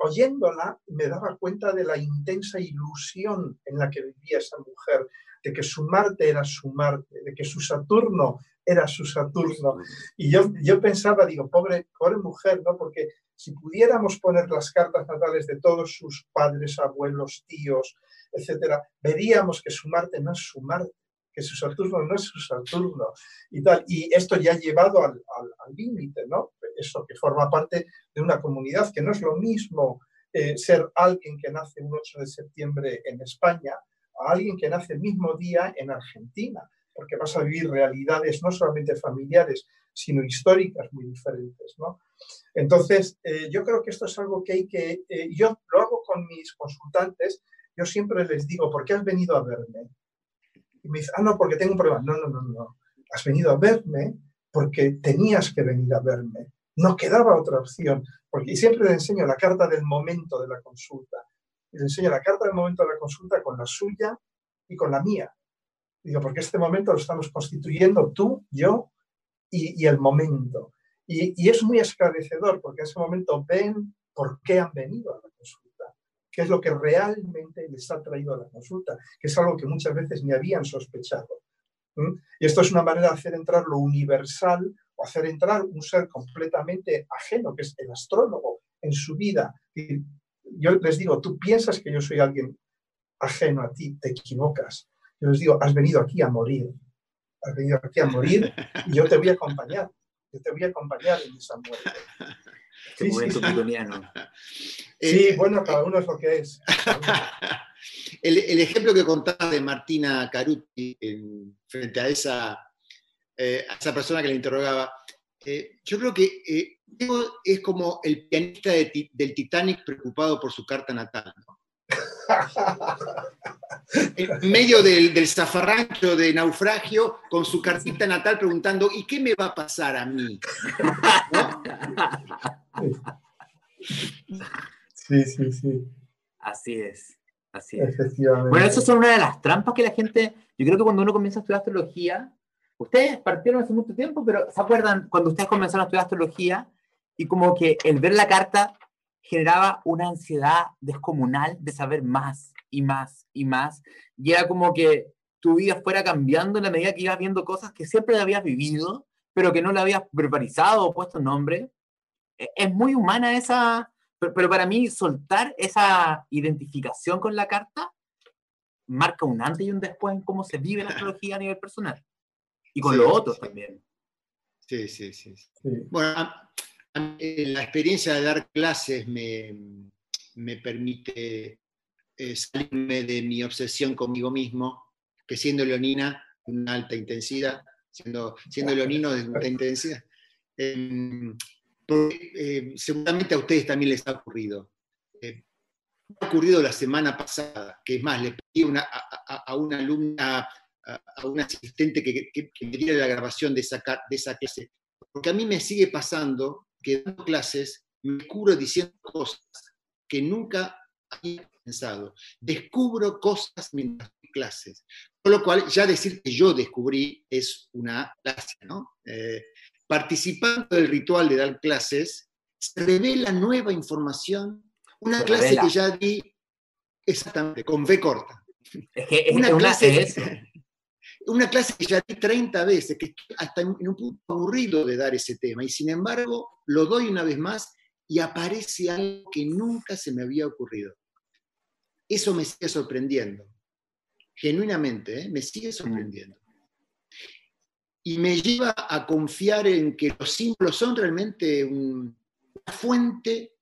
oyéndola me daba cuenta de la intensa ilusión en la que vivía esa mujer, de que su Marte era su Marte, de que su Saturno era su Saturno. Y yo, yo pensaba, digo, pobre, pobre mujer, ¿no? Porque si pudiéramos poner las cartas natales de todos sus padres, abuelos, tíos, etcétera, veríamos que su Marte no es su Marte, que su Saturno no es su Saturno y tal. Y esto ya ha llevado al límite, ¿no? Eso que forma parte de una comunidad, que no es lo mismo eh, ser alguien que nace un 8 de septiembre en España a alguien que nace el mismo día en Argentina, porque vas a vivir realidades no solamente familiares, sino históricas muy diferentes. ¿no? Entonces, eh, yo creo que esto es algo que hay que, eh, yo lo hago con mis consultantes, yo siempre les digo, ¿por qué has venido a verme? Y me dicen, ah, no, porque tengo un problema. No, no, no, no. Has venido a verme porque tenías que venir a verme. No quedaba otra opción. Porque y siempre les enseño la carta del momento de la consulta. Y les enseño la carta del momento de la consulta con la suya y con la mía. Digo, porque este momento lo estamos constituyendo tú, yo y, y el momento. Y, es muy esclarecedor porque en ese momento ven por qué han venido a la consulta, qué es lo que realmente les ha traído a la consulta, que es algo que muchas veces ni habían sospechado. Y esto es una manera de hacer entrar lo universal o hacer entrar un ser completamente ajeno, que es el astrólogo, en su vida. Y yo les digo, tú piensas que yo soy alguien ajeno a ti, te equivocas. Yo les digo, has venido aquí a morir. Has venido aquí a morir y yo te voy a acompañar te voy a acompañar en esa muerte. Sí, sí, sí. sí, eh, bueno, cada uno es lo que es. El, ejemplo que contaba de Martina Caruti frente a esa, eh, a esa persona que le interrogaba, eh, yo creo que es como el pianista del Titanic preocupado por su carta natal. ¿no? en medio del, zafarrancho de naufragio, con su cartita natal preguntando, ¿y qué me va a pasar a mí? Sí, sí, sí. Así es, así es. Bueno, eso son una de las trampas que la gente, yo creo que cuando uno comienza a estudiar astrología, ustedes partieron hace mucho tiempo, pero ¿se acuerdan cuando ustedes comenzaron a estudiar astrología? y como que el ver la carta generaba una ansiedad descomunal de saber más y más y más. Y era como que tu vida fuera cambiando en la medida que ibas viendo cosas que siempre habías vivido, pero que no le habías verbalizado o puesto nombre. E, es muy humana esa, pero, para mí soltar esa identificación con la carta marca un antes y un después en cómo se vive la astrología a nivel personal. Y con los otros también. Sí, sí, sí. Bueno, la experiencia de dar clases me, me permite eh, salirme de mi obsesión conmigo mismo, que siendo leonina, una alta intensidad, siendo, siendo leonino de alta intensidad. Em, eh, seguramente a ustedes también les ha ocurrido. Eh, ha ocurrido la semana pasada, que es más, le pedí a, una alumna, a, una asistente que, me diera la grabación de esa, de esa clase, porque a mí me sigue pasando que dando clases me curo diciendo cosas que nunca había pensado. Descubro cosas mientras doy clases. Con lo cual, ya decir que yo descubrí es una clase, ¿no? Eh, participando del ritual de dar clases, se revela nueva información, una clase que ya di exactamente, con V corta. Es que una, clase, una clase que ya di 30 veces, que hasta en un punto aburrido de dar ese tema, y sin embargo lo doy una vez más y aparece algo que nunca se me había ocurrido. Eso me sigue sorprendiendo, genuinamente, ¿eh? me sigue sorprendiendo y me lleva a confiar en que los símbolos son realmente una fuente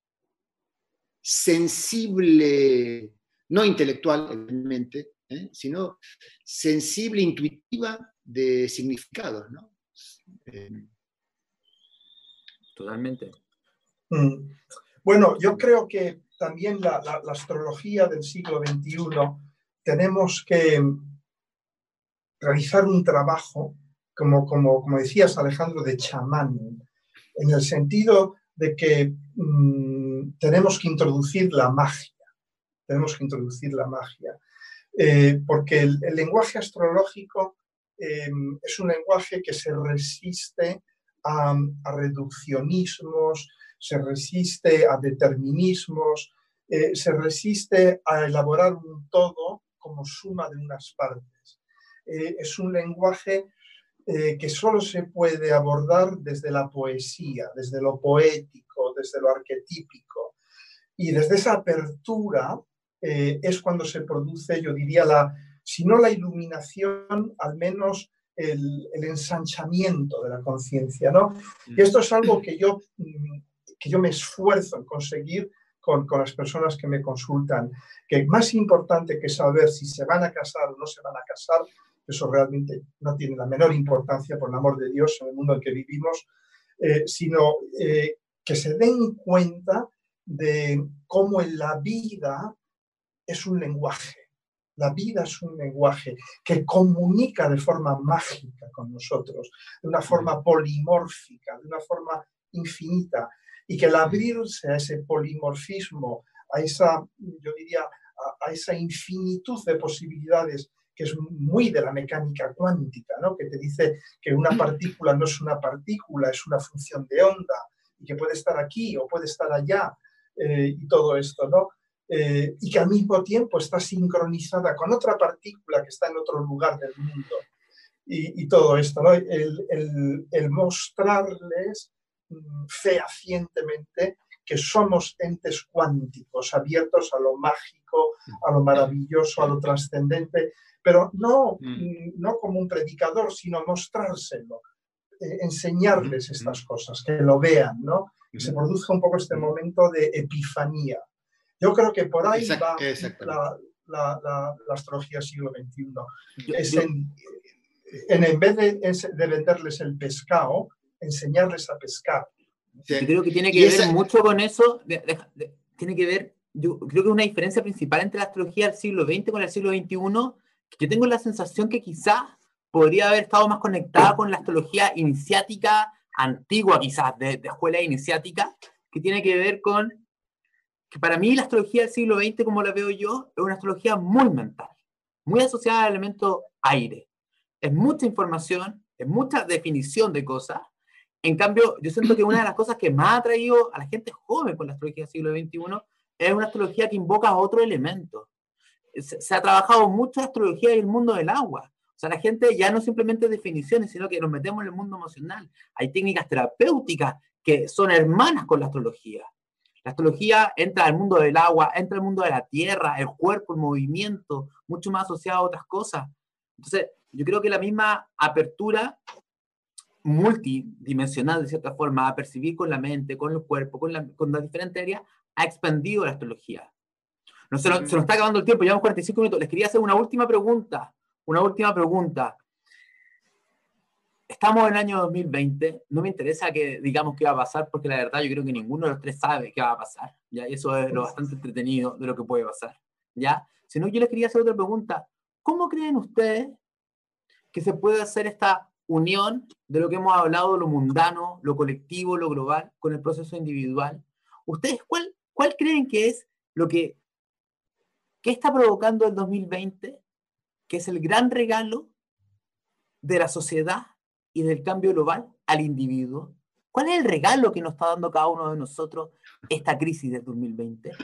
sensible, no intelectual, evidentemente, ¿eh? sino sensible, intuitiva de significado. ¿no? Eh, Totalmente. Mm. Bueno, yo creo que también la, la astrología del siglo XXI tenemos que realizar un trabajo como, como, como decías Alejandro, de chamán, en el sentido de que mm, tenemos que introducir la magia, tenemos que introducir la magia, eh, porque el, lenguaje astrológico em, es un lenguaje que se resiste a, reduccionismos, se resiste a determinismos, eh, se resiste a elaborar un todo como suma de unas partes. Eh, es un lenguaje eh, que solo se puede abordar desde la poesía, desde lo poético, desde lo arquetípico. Y desde esa apertura eh, es cuando se produce, yo diría, la, si no la iluminación, al menos el, ensanchamiento de la conciencia. ¿no? Y esto es algo que yo, mm, que yo me esfuerzo en conseguir con, con, las personas que me consultan, que más importante que saber si se van a casar o no se van a casar eso realmente no tiene la menor importancia, por el amor de Dios, en el mundo en que vivimos, eh, sino eh, que se den cuenta de cómo en la vida es un lenguaje. La vida es un lenguaje que comunica de forma mágica con nosotros, de una forma polimórfica, de una forma infinita, y que el abrirse a ese polimorfismo, a esa, yo diría, a esa infinitud de posibilidades que es muy de la mecánica cuántica, ¿no? que te dice que una partícula no es una partícula, es una función de onda y que puede estar aquí o puede estar allá eh, y todo esto, ¿no? Eh, y que al mismo tiempo está sincronizada con otra partícula que está en otro lugar del mundo y, todo esto, ¿no? el, el, el mostrarles mm, fehacientemente que somos entes cuánticos, abiertos a lo mágico, a lo maravilloso, a lo trascendente, pero no, mm. no como un predicador, sino mostrárselo, eh, enseñarles estas cosas, que lo vean, ¿no? Que se produzca un poco este momento de epifanía. Yo creo que por ahí va la, la, astrología siglo XXI. en, en, vez de, de, venderles el pescado, enseñarles a pescar. Yo creo que tiene que ver mucho con eso, tiene que ver, yo creo que una diferencia principal entre la astrología del siglo XX con el siglo XXI yo tengo la sensación que quizás podría haber estado más conectada con la astrología iniciática antigua, quizás, de, escuela iniciática, que tiene que ver con que para mí la astrología del siglo XX, como la veo yo, es una astrología muy mental, muy asociada al elemento aire. Es mucha información, es mucha definición de cosas, en cambio, yo siento que una de las cosas que más ha traído a la gente joven con la astrología del siglo XXI es una astrología que invoca otro elemento. Se, se, ha trabajado mucho la astrología y el mundo del agua. O sea, la gente ya no simplemente definiciones, sino que nos metemos en el mundo emocional. Hay técnicas terapéuticas que son hermanas con la astrología. La astrología entra al mundo del agua, entra al mundo de la tierra, el cuerpo, el movimiento, mucho más asociado a otras cosas. Entonces, yo creo que la misma apertura multidimensional, de cierta forma, a percibir con la mente, con el cuerpo, con, la, con las diferentes áreas, ha expandido la astrología. No, se, nos, se, nos, está acabando el tiempo, llevamos 45 minutos. Les quería hacer una última pregunta. Una última pregunta. Estamos en el año 2020. No me interesa que digamos qué va a pasar, porque la verdad yo creo que ninguno de los tres sabe qué va a pasar. ¿ya? Y eso es lo bastante entretenido de lo que puede pasar. ¿ya? Si no, yo les quería hacer otra pregunta. ¿Cómo creen ustedes que se puede hacer esta unión de lo que hemos hablado, lo mundano, lo colectivo, lo global, con el proceso individual? ¿Ustedes cuál, cuál creen que es lo que, que está provocando el 2020, que es el gran regalo de la sociedad y del cambio global al individuo? ¿Cuál es el regalo que nos está dando cada uno de nosotros esta crisis del 2020? Esa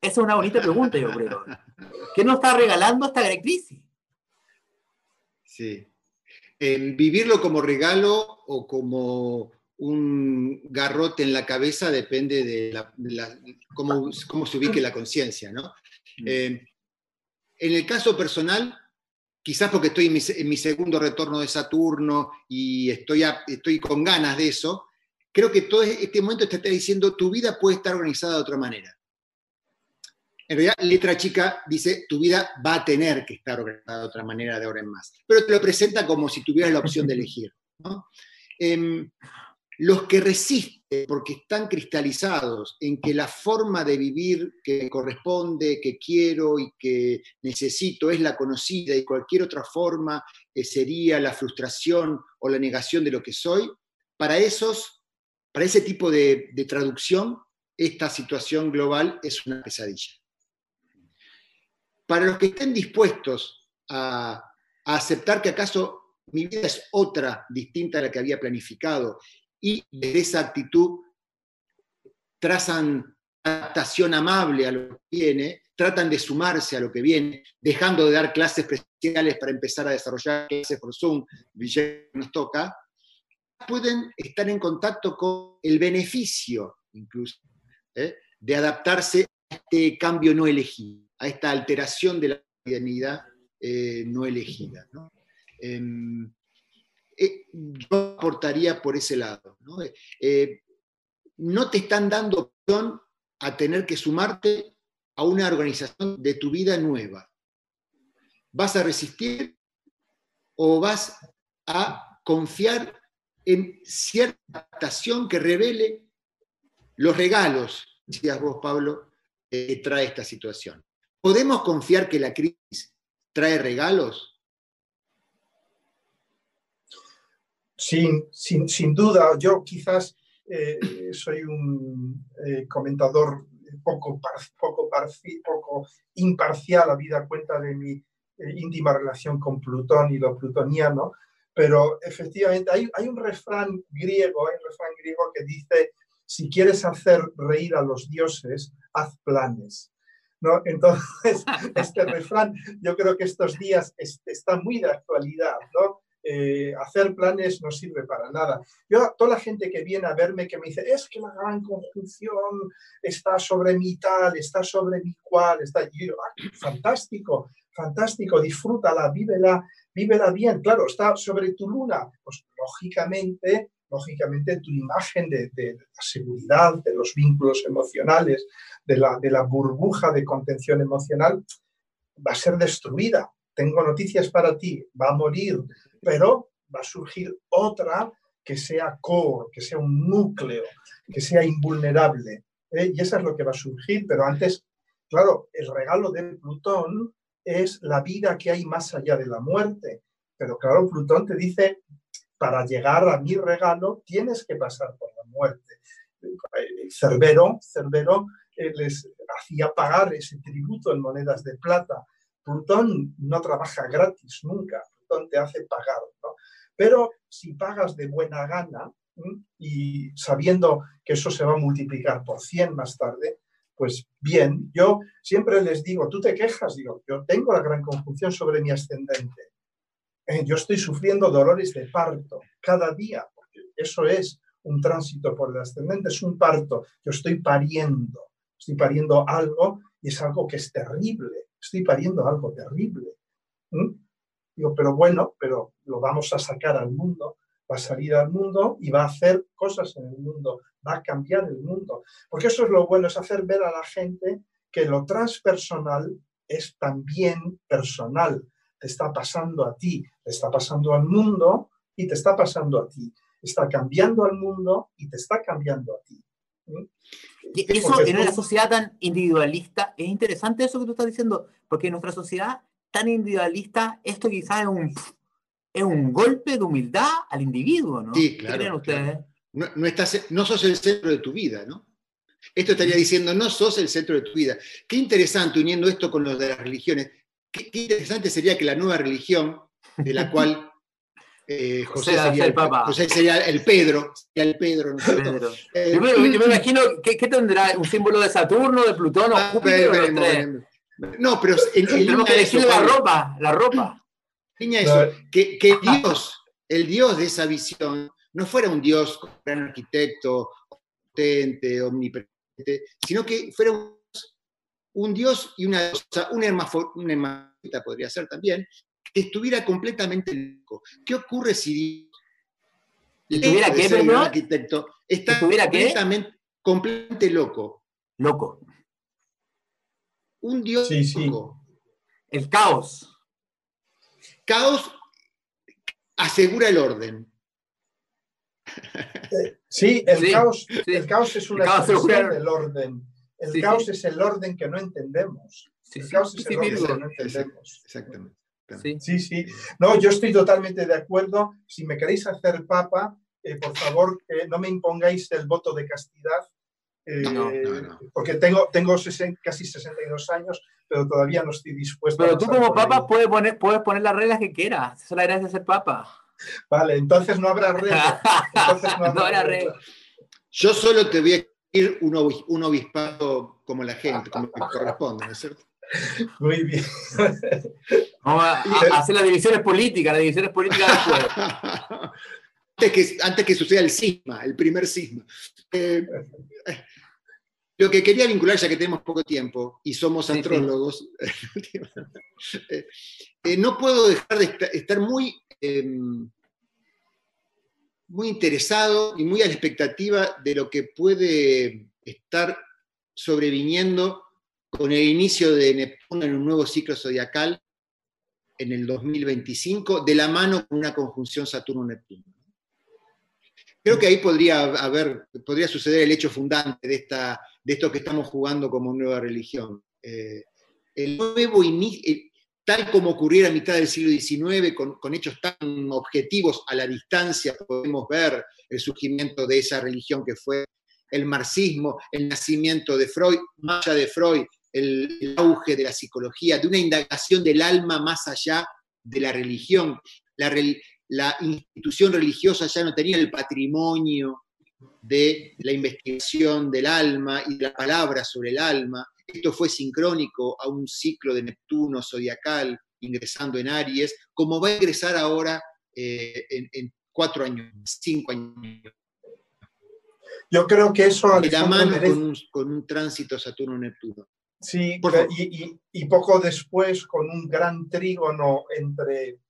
es una bonita pregunta, yo creo. ¿Qué nos está regalando esta gran crisis? Sí. El vivirlo como regalo o como un garrote en la cabeza depende de, la, de la, cómo, cómo, se ubique la conciencia, ¿no? Eh, en el caso personal, quizás porque estoy en mi, en mi, segundo retorno de Saturno y estoy, a, estoy con ganas de eso, creo que todo este momento te está diciendo tu vida puede estar organizada de otra manera. En realidad, letra chica dice, tu vida va a tener que estar organizada de otra manera de ahora en más. Pero te lo presenta como si tuvieras la opción de elegir. Eh, los que resisten porque están cristalizados en que la forma de vivir que corresponde, que quiero y que necesito es la conocida y cualquier otra forma eh, sería la frustración o la negación de lo que soy, para esos, para ese tipo de traducción, esta situación global es una pesadilla. Para los que estén dispuestos a, aceptar que acaso mi vida es otra, distinta a la que había planificado, y desde esa actitud trazan adaptación amable a lo que viene, tratan de sumarse a lo que viene, dejando de dar clases presenciales para empezar a desarrollar clases por Zoom, nos toca, pueden estar en contacto con el beneficio, incluso, ¿eh? de adaptarse a este cambio no elegido, a esta alteración de la identidad eh, no elegida. ¿no? Eh, yo aportaría por ese lado. ¿no? Eh, no te están dando opción a tener que sumarte a una organización de tu vida nueva. ¿Vas a resistir o vas a confiar en cierta adaptación que revele los regalos, decías vos, Pablo, que trae esta situación? ¿Podemos confiar que la crisis trae regalos? Sin, sin, sin, duda, yo quizás eh, soy un eh, comentador poco, poco, poco imparcial, a vida cuenta de mi eh, íntima relación con Plutón y lo plutoniano, pero efectivamente hay, hay un refrán griego, hay un refrán griego que dice, si quieres hacer reír a los dioses, haz planes. ¿No? Entonces, este refrán, yo creo que estos días está muy de actualidad, ¿no? eh, hacer planes no sirve para nada. Yo, toda la gente que viene a verme que me dice, es que la gran conjunción está sobre mi tal, está sobre mi cual, está... Yo, ah, fantástico, fantástico, disfrútala, vívela, vívela bien. Claro, está sobre tu luna. Pues lógicamente, lógicamente tu imagen de, la seguridad, de los vínculos emocionales, de la, de la burbuja de contención emocional, va a ser destruida. Tengo noticias para ti, va a morir pero va a surgir otra que sea core, que sea un núcleo, que sea invulnerable. ¿eh? Y eso es lo que va a surgir, pero antes, claro, el regalo de Plutón es la vida que hay más allá de la muerte. Pero claro, Plutón te dice, para llegar a mi regalo tienes que pasar por la muerte. Cerbero, Cerbero eh, les hacía pagar ese tributo en monedas de plata. Plutón no trabaja gratis nunca te hace pagar. Pero si pagas de buena gana y sabiendo que eso se va a multiplicar por 100 más tarde, pues bien, yo siempre les digo, tú te quejas, digo, yo tengo la gran conjunción sobre mi ascendente. Eh, yo estoy sufriendo dolores de parto cada día, porque eso es un tránsito por el ascendente, es un parto. Yo estoy pariendo, estoy pariendo algo y es algo que es terrible, estoy pariendo algo terrible. Digo, pero bueno, pero lo vamos a sacar al mundo, va a salir al mundo y va a hacer cosas en el mundo, va a cambiar el mundo. Porque eso es lo bueno, es hacer ver a la gente que lo transpersonal es también personal. Te está pasando a ti, te está pasando al mundo y te está pasando a ti. Está cambiando al mundo y te está cambiando a ti. Y eso en una sociedad tan individualista, es interesante eso que tú estás diciendo, porque en nuestra sociedad tan individualista, esto quizás es un, es un golpe de humildad al individuo, ¿no? Sí, claro. ¿Qué creen ustedes? No, no, estás, no sos el centro de tu vida, ¿no? Esto estaría diciendo, no sos el centro de tu vida. Qué interesante uniendo esto con lo de las religiones. Qué, interesante sería que la nueva religión, de la cual eh, José, sería el, Papa. José sería el Pedro, el Pedro, ¿no eh, yo, me, imagino, ¿qué, tendrá? ¿Un símbolo de Saturno, de Plutón o ah, Júpiter? no, pero en, Tenemos que elegir la ropa, la ropa. eso, que, que Dios, el Dios de esa visión, no fuera un Dios gran arquitecto, potente, omnipresente, sino que fuera un, Dios y una, una, hermafrodita podría ser también, que estuviera completamente loco. ¿Qué ocurre si Dios ¿Estuviera qué, un arquitecto está completamente, completamente loco? Loco. Un Dios loco. El caos. Caos asegura el orden. Sí, el, Caos, el caos es una expresión del orden. El caos es el orden que no entendemos. el caos es el orden que no entendemos. Exactamente. Sí. sí, No, yo estoy totalmente de acuerdo. Si me queréis hacer papa, eh, por favor, no me impongáis el voto de castidad. Eh, porque tengo, tengo casi 62 años, pero todavía no estoy dispuesto. Pero tú como papa puedes poner, puedes poner las reglas que quieras. Esa es la gracia de ser papa. Vale, entonces no habrá reglas. no habrá, reglas. Yo solo te voy a un, obispado como la gente, como corresponde, ¿no es cierto? Muy bien. Vamos a, hacer las divisiones políticas, las divisiones políticas después. antes, que, antes que suceda el cisma, el primer cisma. Eh, lo que quería vincular, ya que tenemos poco tiempo y somos antrólogos, eh, eh, no puedo dejar de estar muy, em, muy interesado y muy a la expectativa de lo que puede estar sobreviniendo con el inicio de Neptuno en un nuevo ciclo zodiacal en el 2025, de la mano con una conjunción Saturno-Neptuno. Creo que ahí podría haber, podría suceder el hecho fundante de, esta, de esto que estamos jugando como nueva religión. Eh, el nuevo inicio, tal como ocurriera a mitad del siglo XIX, con, hechos tan objetivos a la distancia, podemos ver el surgimiento de esa religión que fue el marxismo, el nacimiento de Freud, más allá de Freud, el, auge de la psicología, de una indagación del alma más allá de la religión. La, la institución religiosa ya no tenía el patrimonio de la investigación del alma y de la palabra sobre el alma. Esto fue sincrónico a un ciclo de Neptuno zodiacal ingresando en Aries, como va a ingresar ahora eh, en, cuatro años, cinco años. Yo creo que eso... De la mano con un tránsito Saturno-Neptuno. Sí, y, poco después con un gran trígono entre,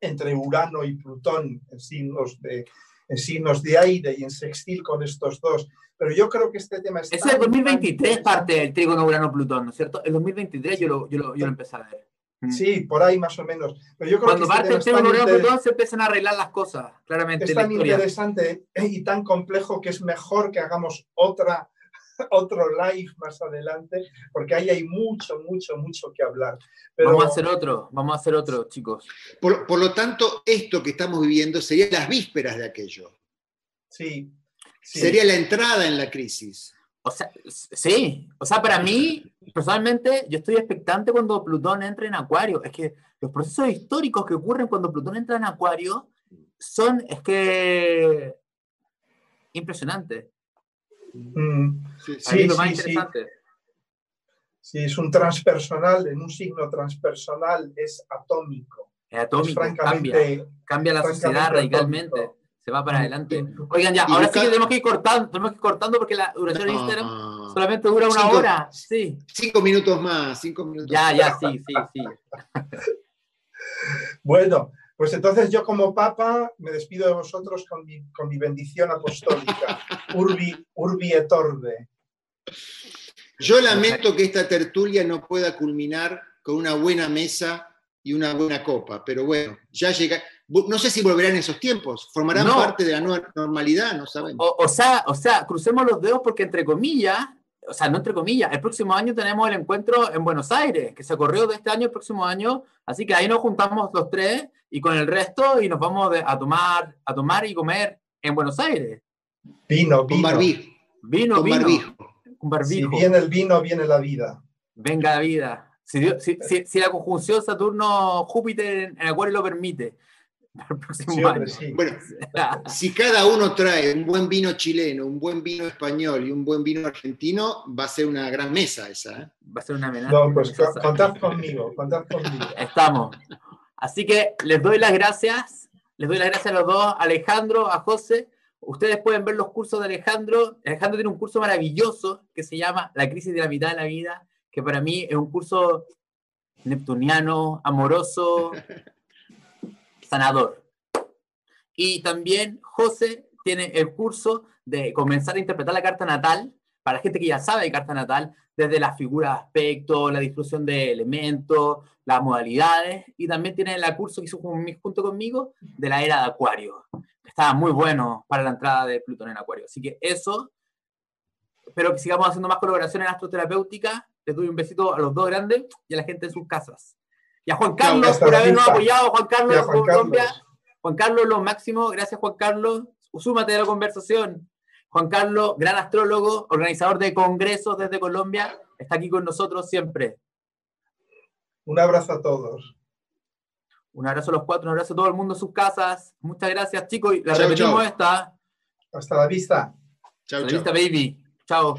entre Urano y Plutón en signos, de, en signos de aire y en sextil con estos dos. Pero yo creo que este tema es... Es el 2023 parte del trígono Urano-Plutón, ¿no es cierto? El 2023 yo lo, yo lo, yo lo empecé a ver. Mm. Sí, por ahí más o menos. Pero yo creo Cuando que este parte el trígono Urano-Plutón se empiezan a arreglar las cosas, claramente. Es tan interesante y tan complejo que es mejor que hagamos otra otro live más adelante, porque ahí hay mucho, mucho, mucho que hablar. Vamos a hacer otro, vamos a hacer otro, chicos. Por, lo tanto, esto que estamos viviendo sería las vísperas de aquello. Sí, Sería la entrada en la crisis. O sea, sí, o sea, para mí, personalmente, yo estoy expectante cuando Plutón entre en Acuario. Es que los procesos históricos que ocurren cuando Plutón entra en Acuario son, es que, impresionantes. Mm, sí, sí, lo más interesante. Sí. es un transpersonal, en un signo transpersonal es atómico. Es atómico, cambia, cambia la sociedad radicalmente. Se va para adelante. Oigan, ya, ahora sí que tenemos que ir cortando, tenemos que ir cortando porque la duración de Instagram solamente dura una hora. Sí. Cinco minutos más, cinco minutos Ya, ya, sí, sí, sí. bueno, pues entonces yo como papa me despido de vosotros con mi, con mi bendición apostólica. Urbi, urbi et orbe. Yo lamento que esta tertulia no pueda culminar con una buena mesa y una buena copa, pero bueno, ya llega. No sé si volverán esos tiempos, formarán parte de la nueva normalidad, no sabemos. O, sea, o sea, crucemos los dedos porque entre comillas, o sea, no entre comillas, el próximo año tenemos el encuentro en Buenos Aires, que se corrió de este año el próximo año, así que ahí nos juntamos los tres y con el resto y nos vamos a tomar, a tomar y comer en Buenos Aires. Vino, vino. Con barbijo. Vino, con Barbijo. Si viene el vino, viene la vida. Venga la vida. Si, la conjunción Saturno-Júpiter en Acuario lo permite. Bueno, si cada uno trae un buen vino chileno, un buen vino español y un buen vino argentino, va a ser una gran mesa esa. ¿eh? Va a ser una amenaza. No, pues contad conmigo, contad conmigo. Estamos. Así que les doy las gracias. Les doy las gracias a los dos, Alejandro, a José. Ustedes pueden ver los cursos de Alejandro. Alejandro tiene un curso maravilloso que se llama La crisis de la mitad de la vida, que para mí es un curso neptuniano, amoroso, sanador. Y también José tiene el curso de comenzar a interpretar la carta natal, para gente que ya sabe de carta natal, desde las figuras de aspecto, la distribución de elementos, las modalidades, y también tiene el curso que hizo junto conmigo de la era de Acuario. Estaba muy bueno para la entrada de Plutón en Acuario. Así que eso, espero que sigamos haciendo más colaboraciones en astroterapéutica. Les doy un besito a los dos grandes y a la gente de sus casas. Y a Juan Carlos por habernos apoyado, Juan Carlos, Juan Colombia. Juan Carlos, lo máximo. Gracias, Juan Carlos. Súmate a la conversación. Juan Carlos, gran astrólogo, organizador de congresos desde Colombia, está aquí con nosotros siempre. Un abrazo a todos. Un abrazo a los cuatro, un abrazo a todo el mundo en sus casas. Muchas gracias, chicos. Y la repetimos esta. Hasta la vista. Chao, Hasta la vista, baby. Chao.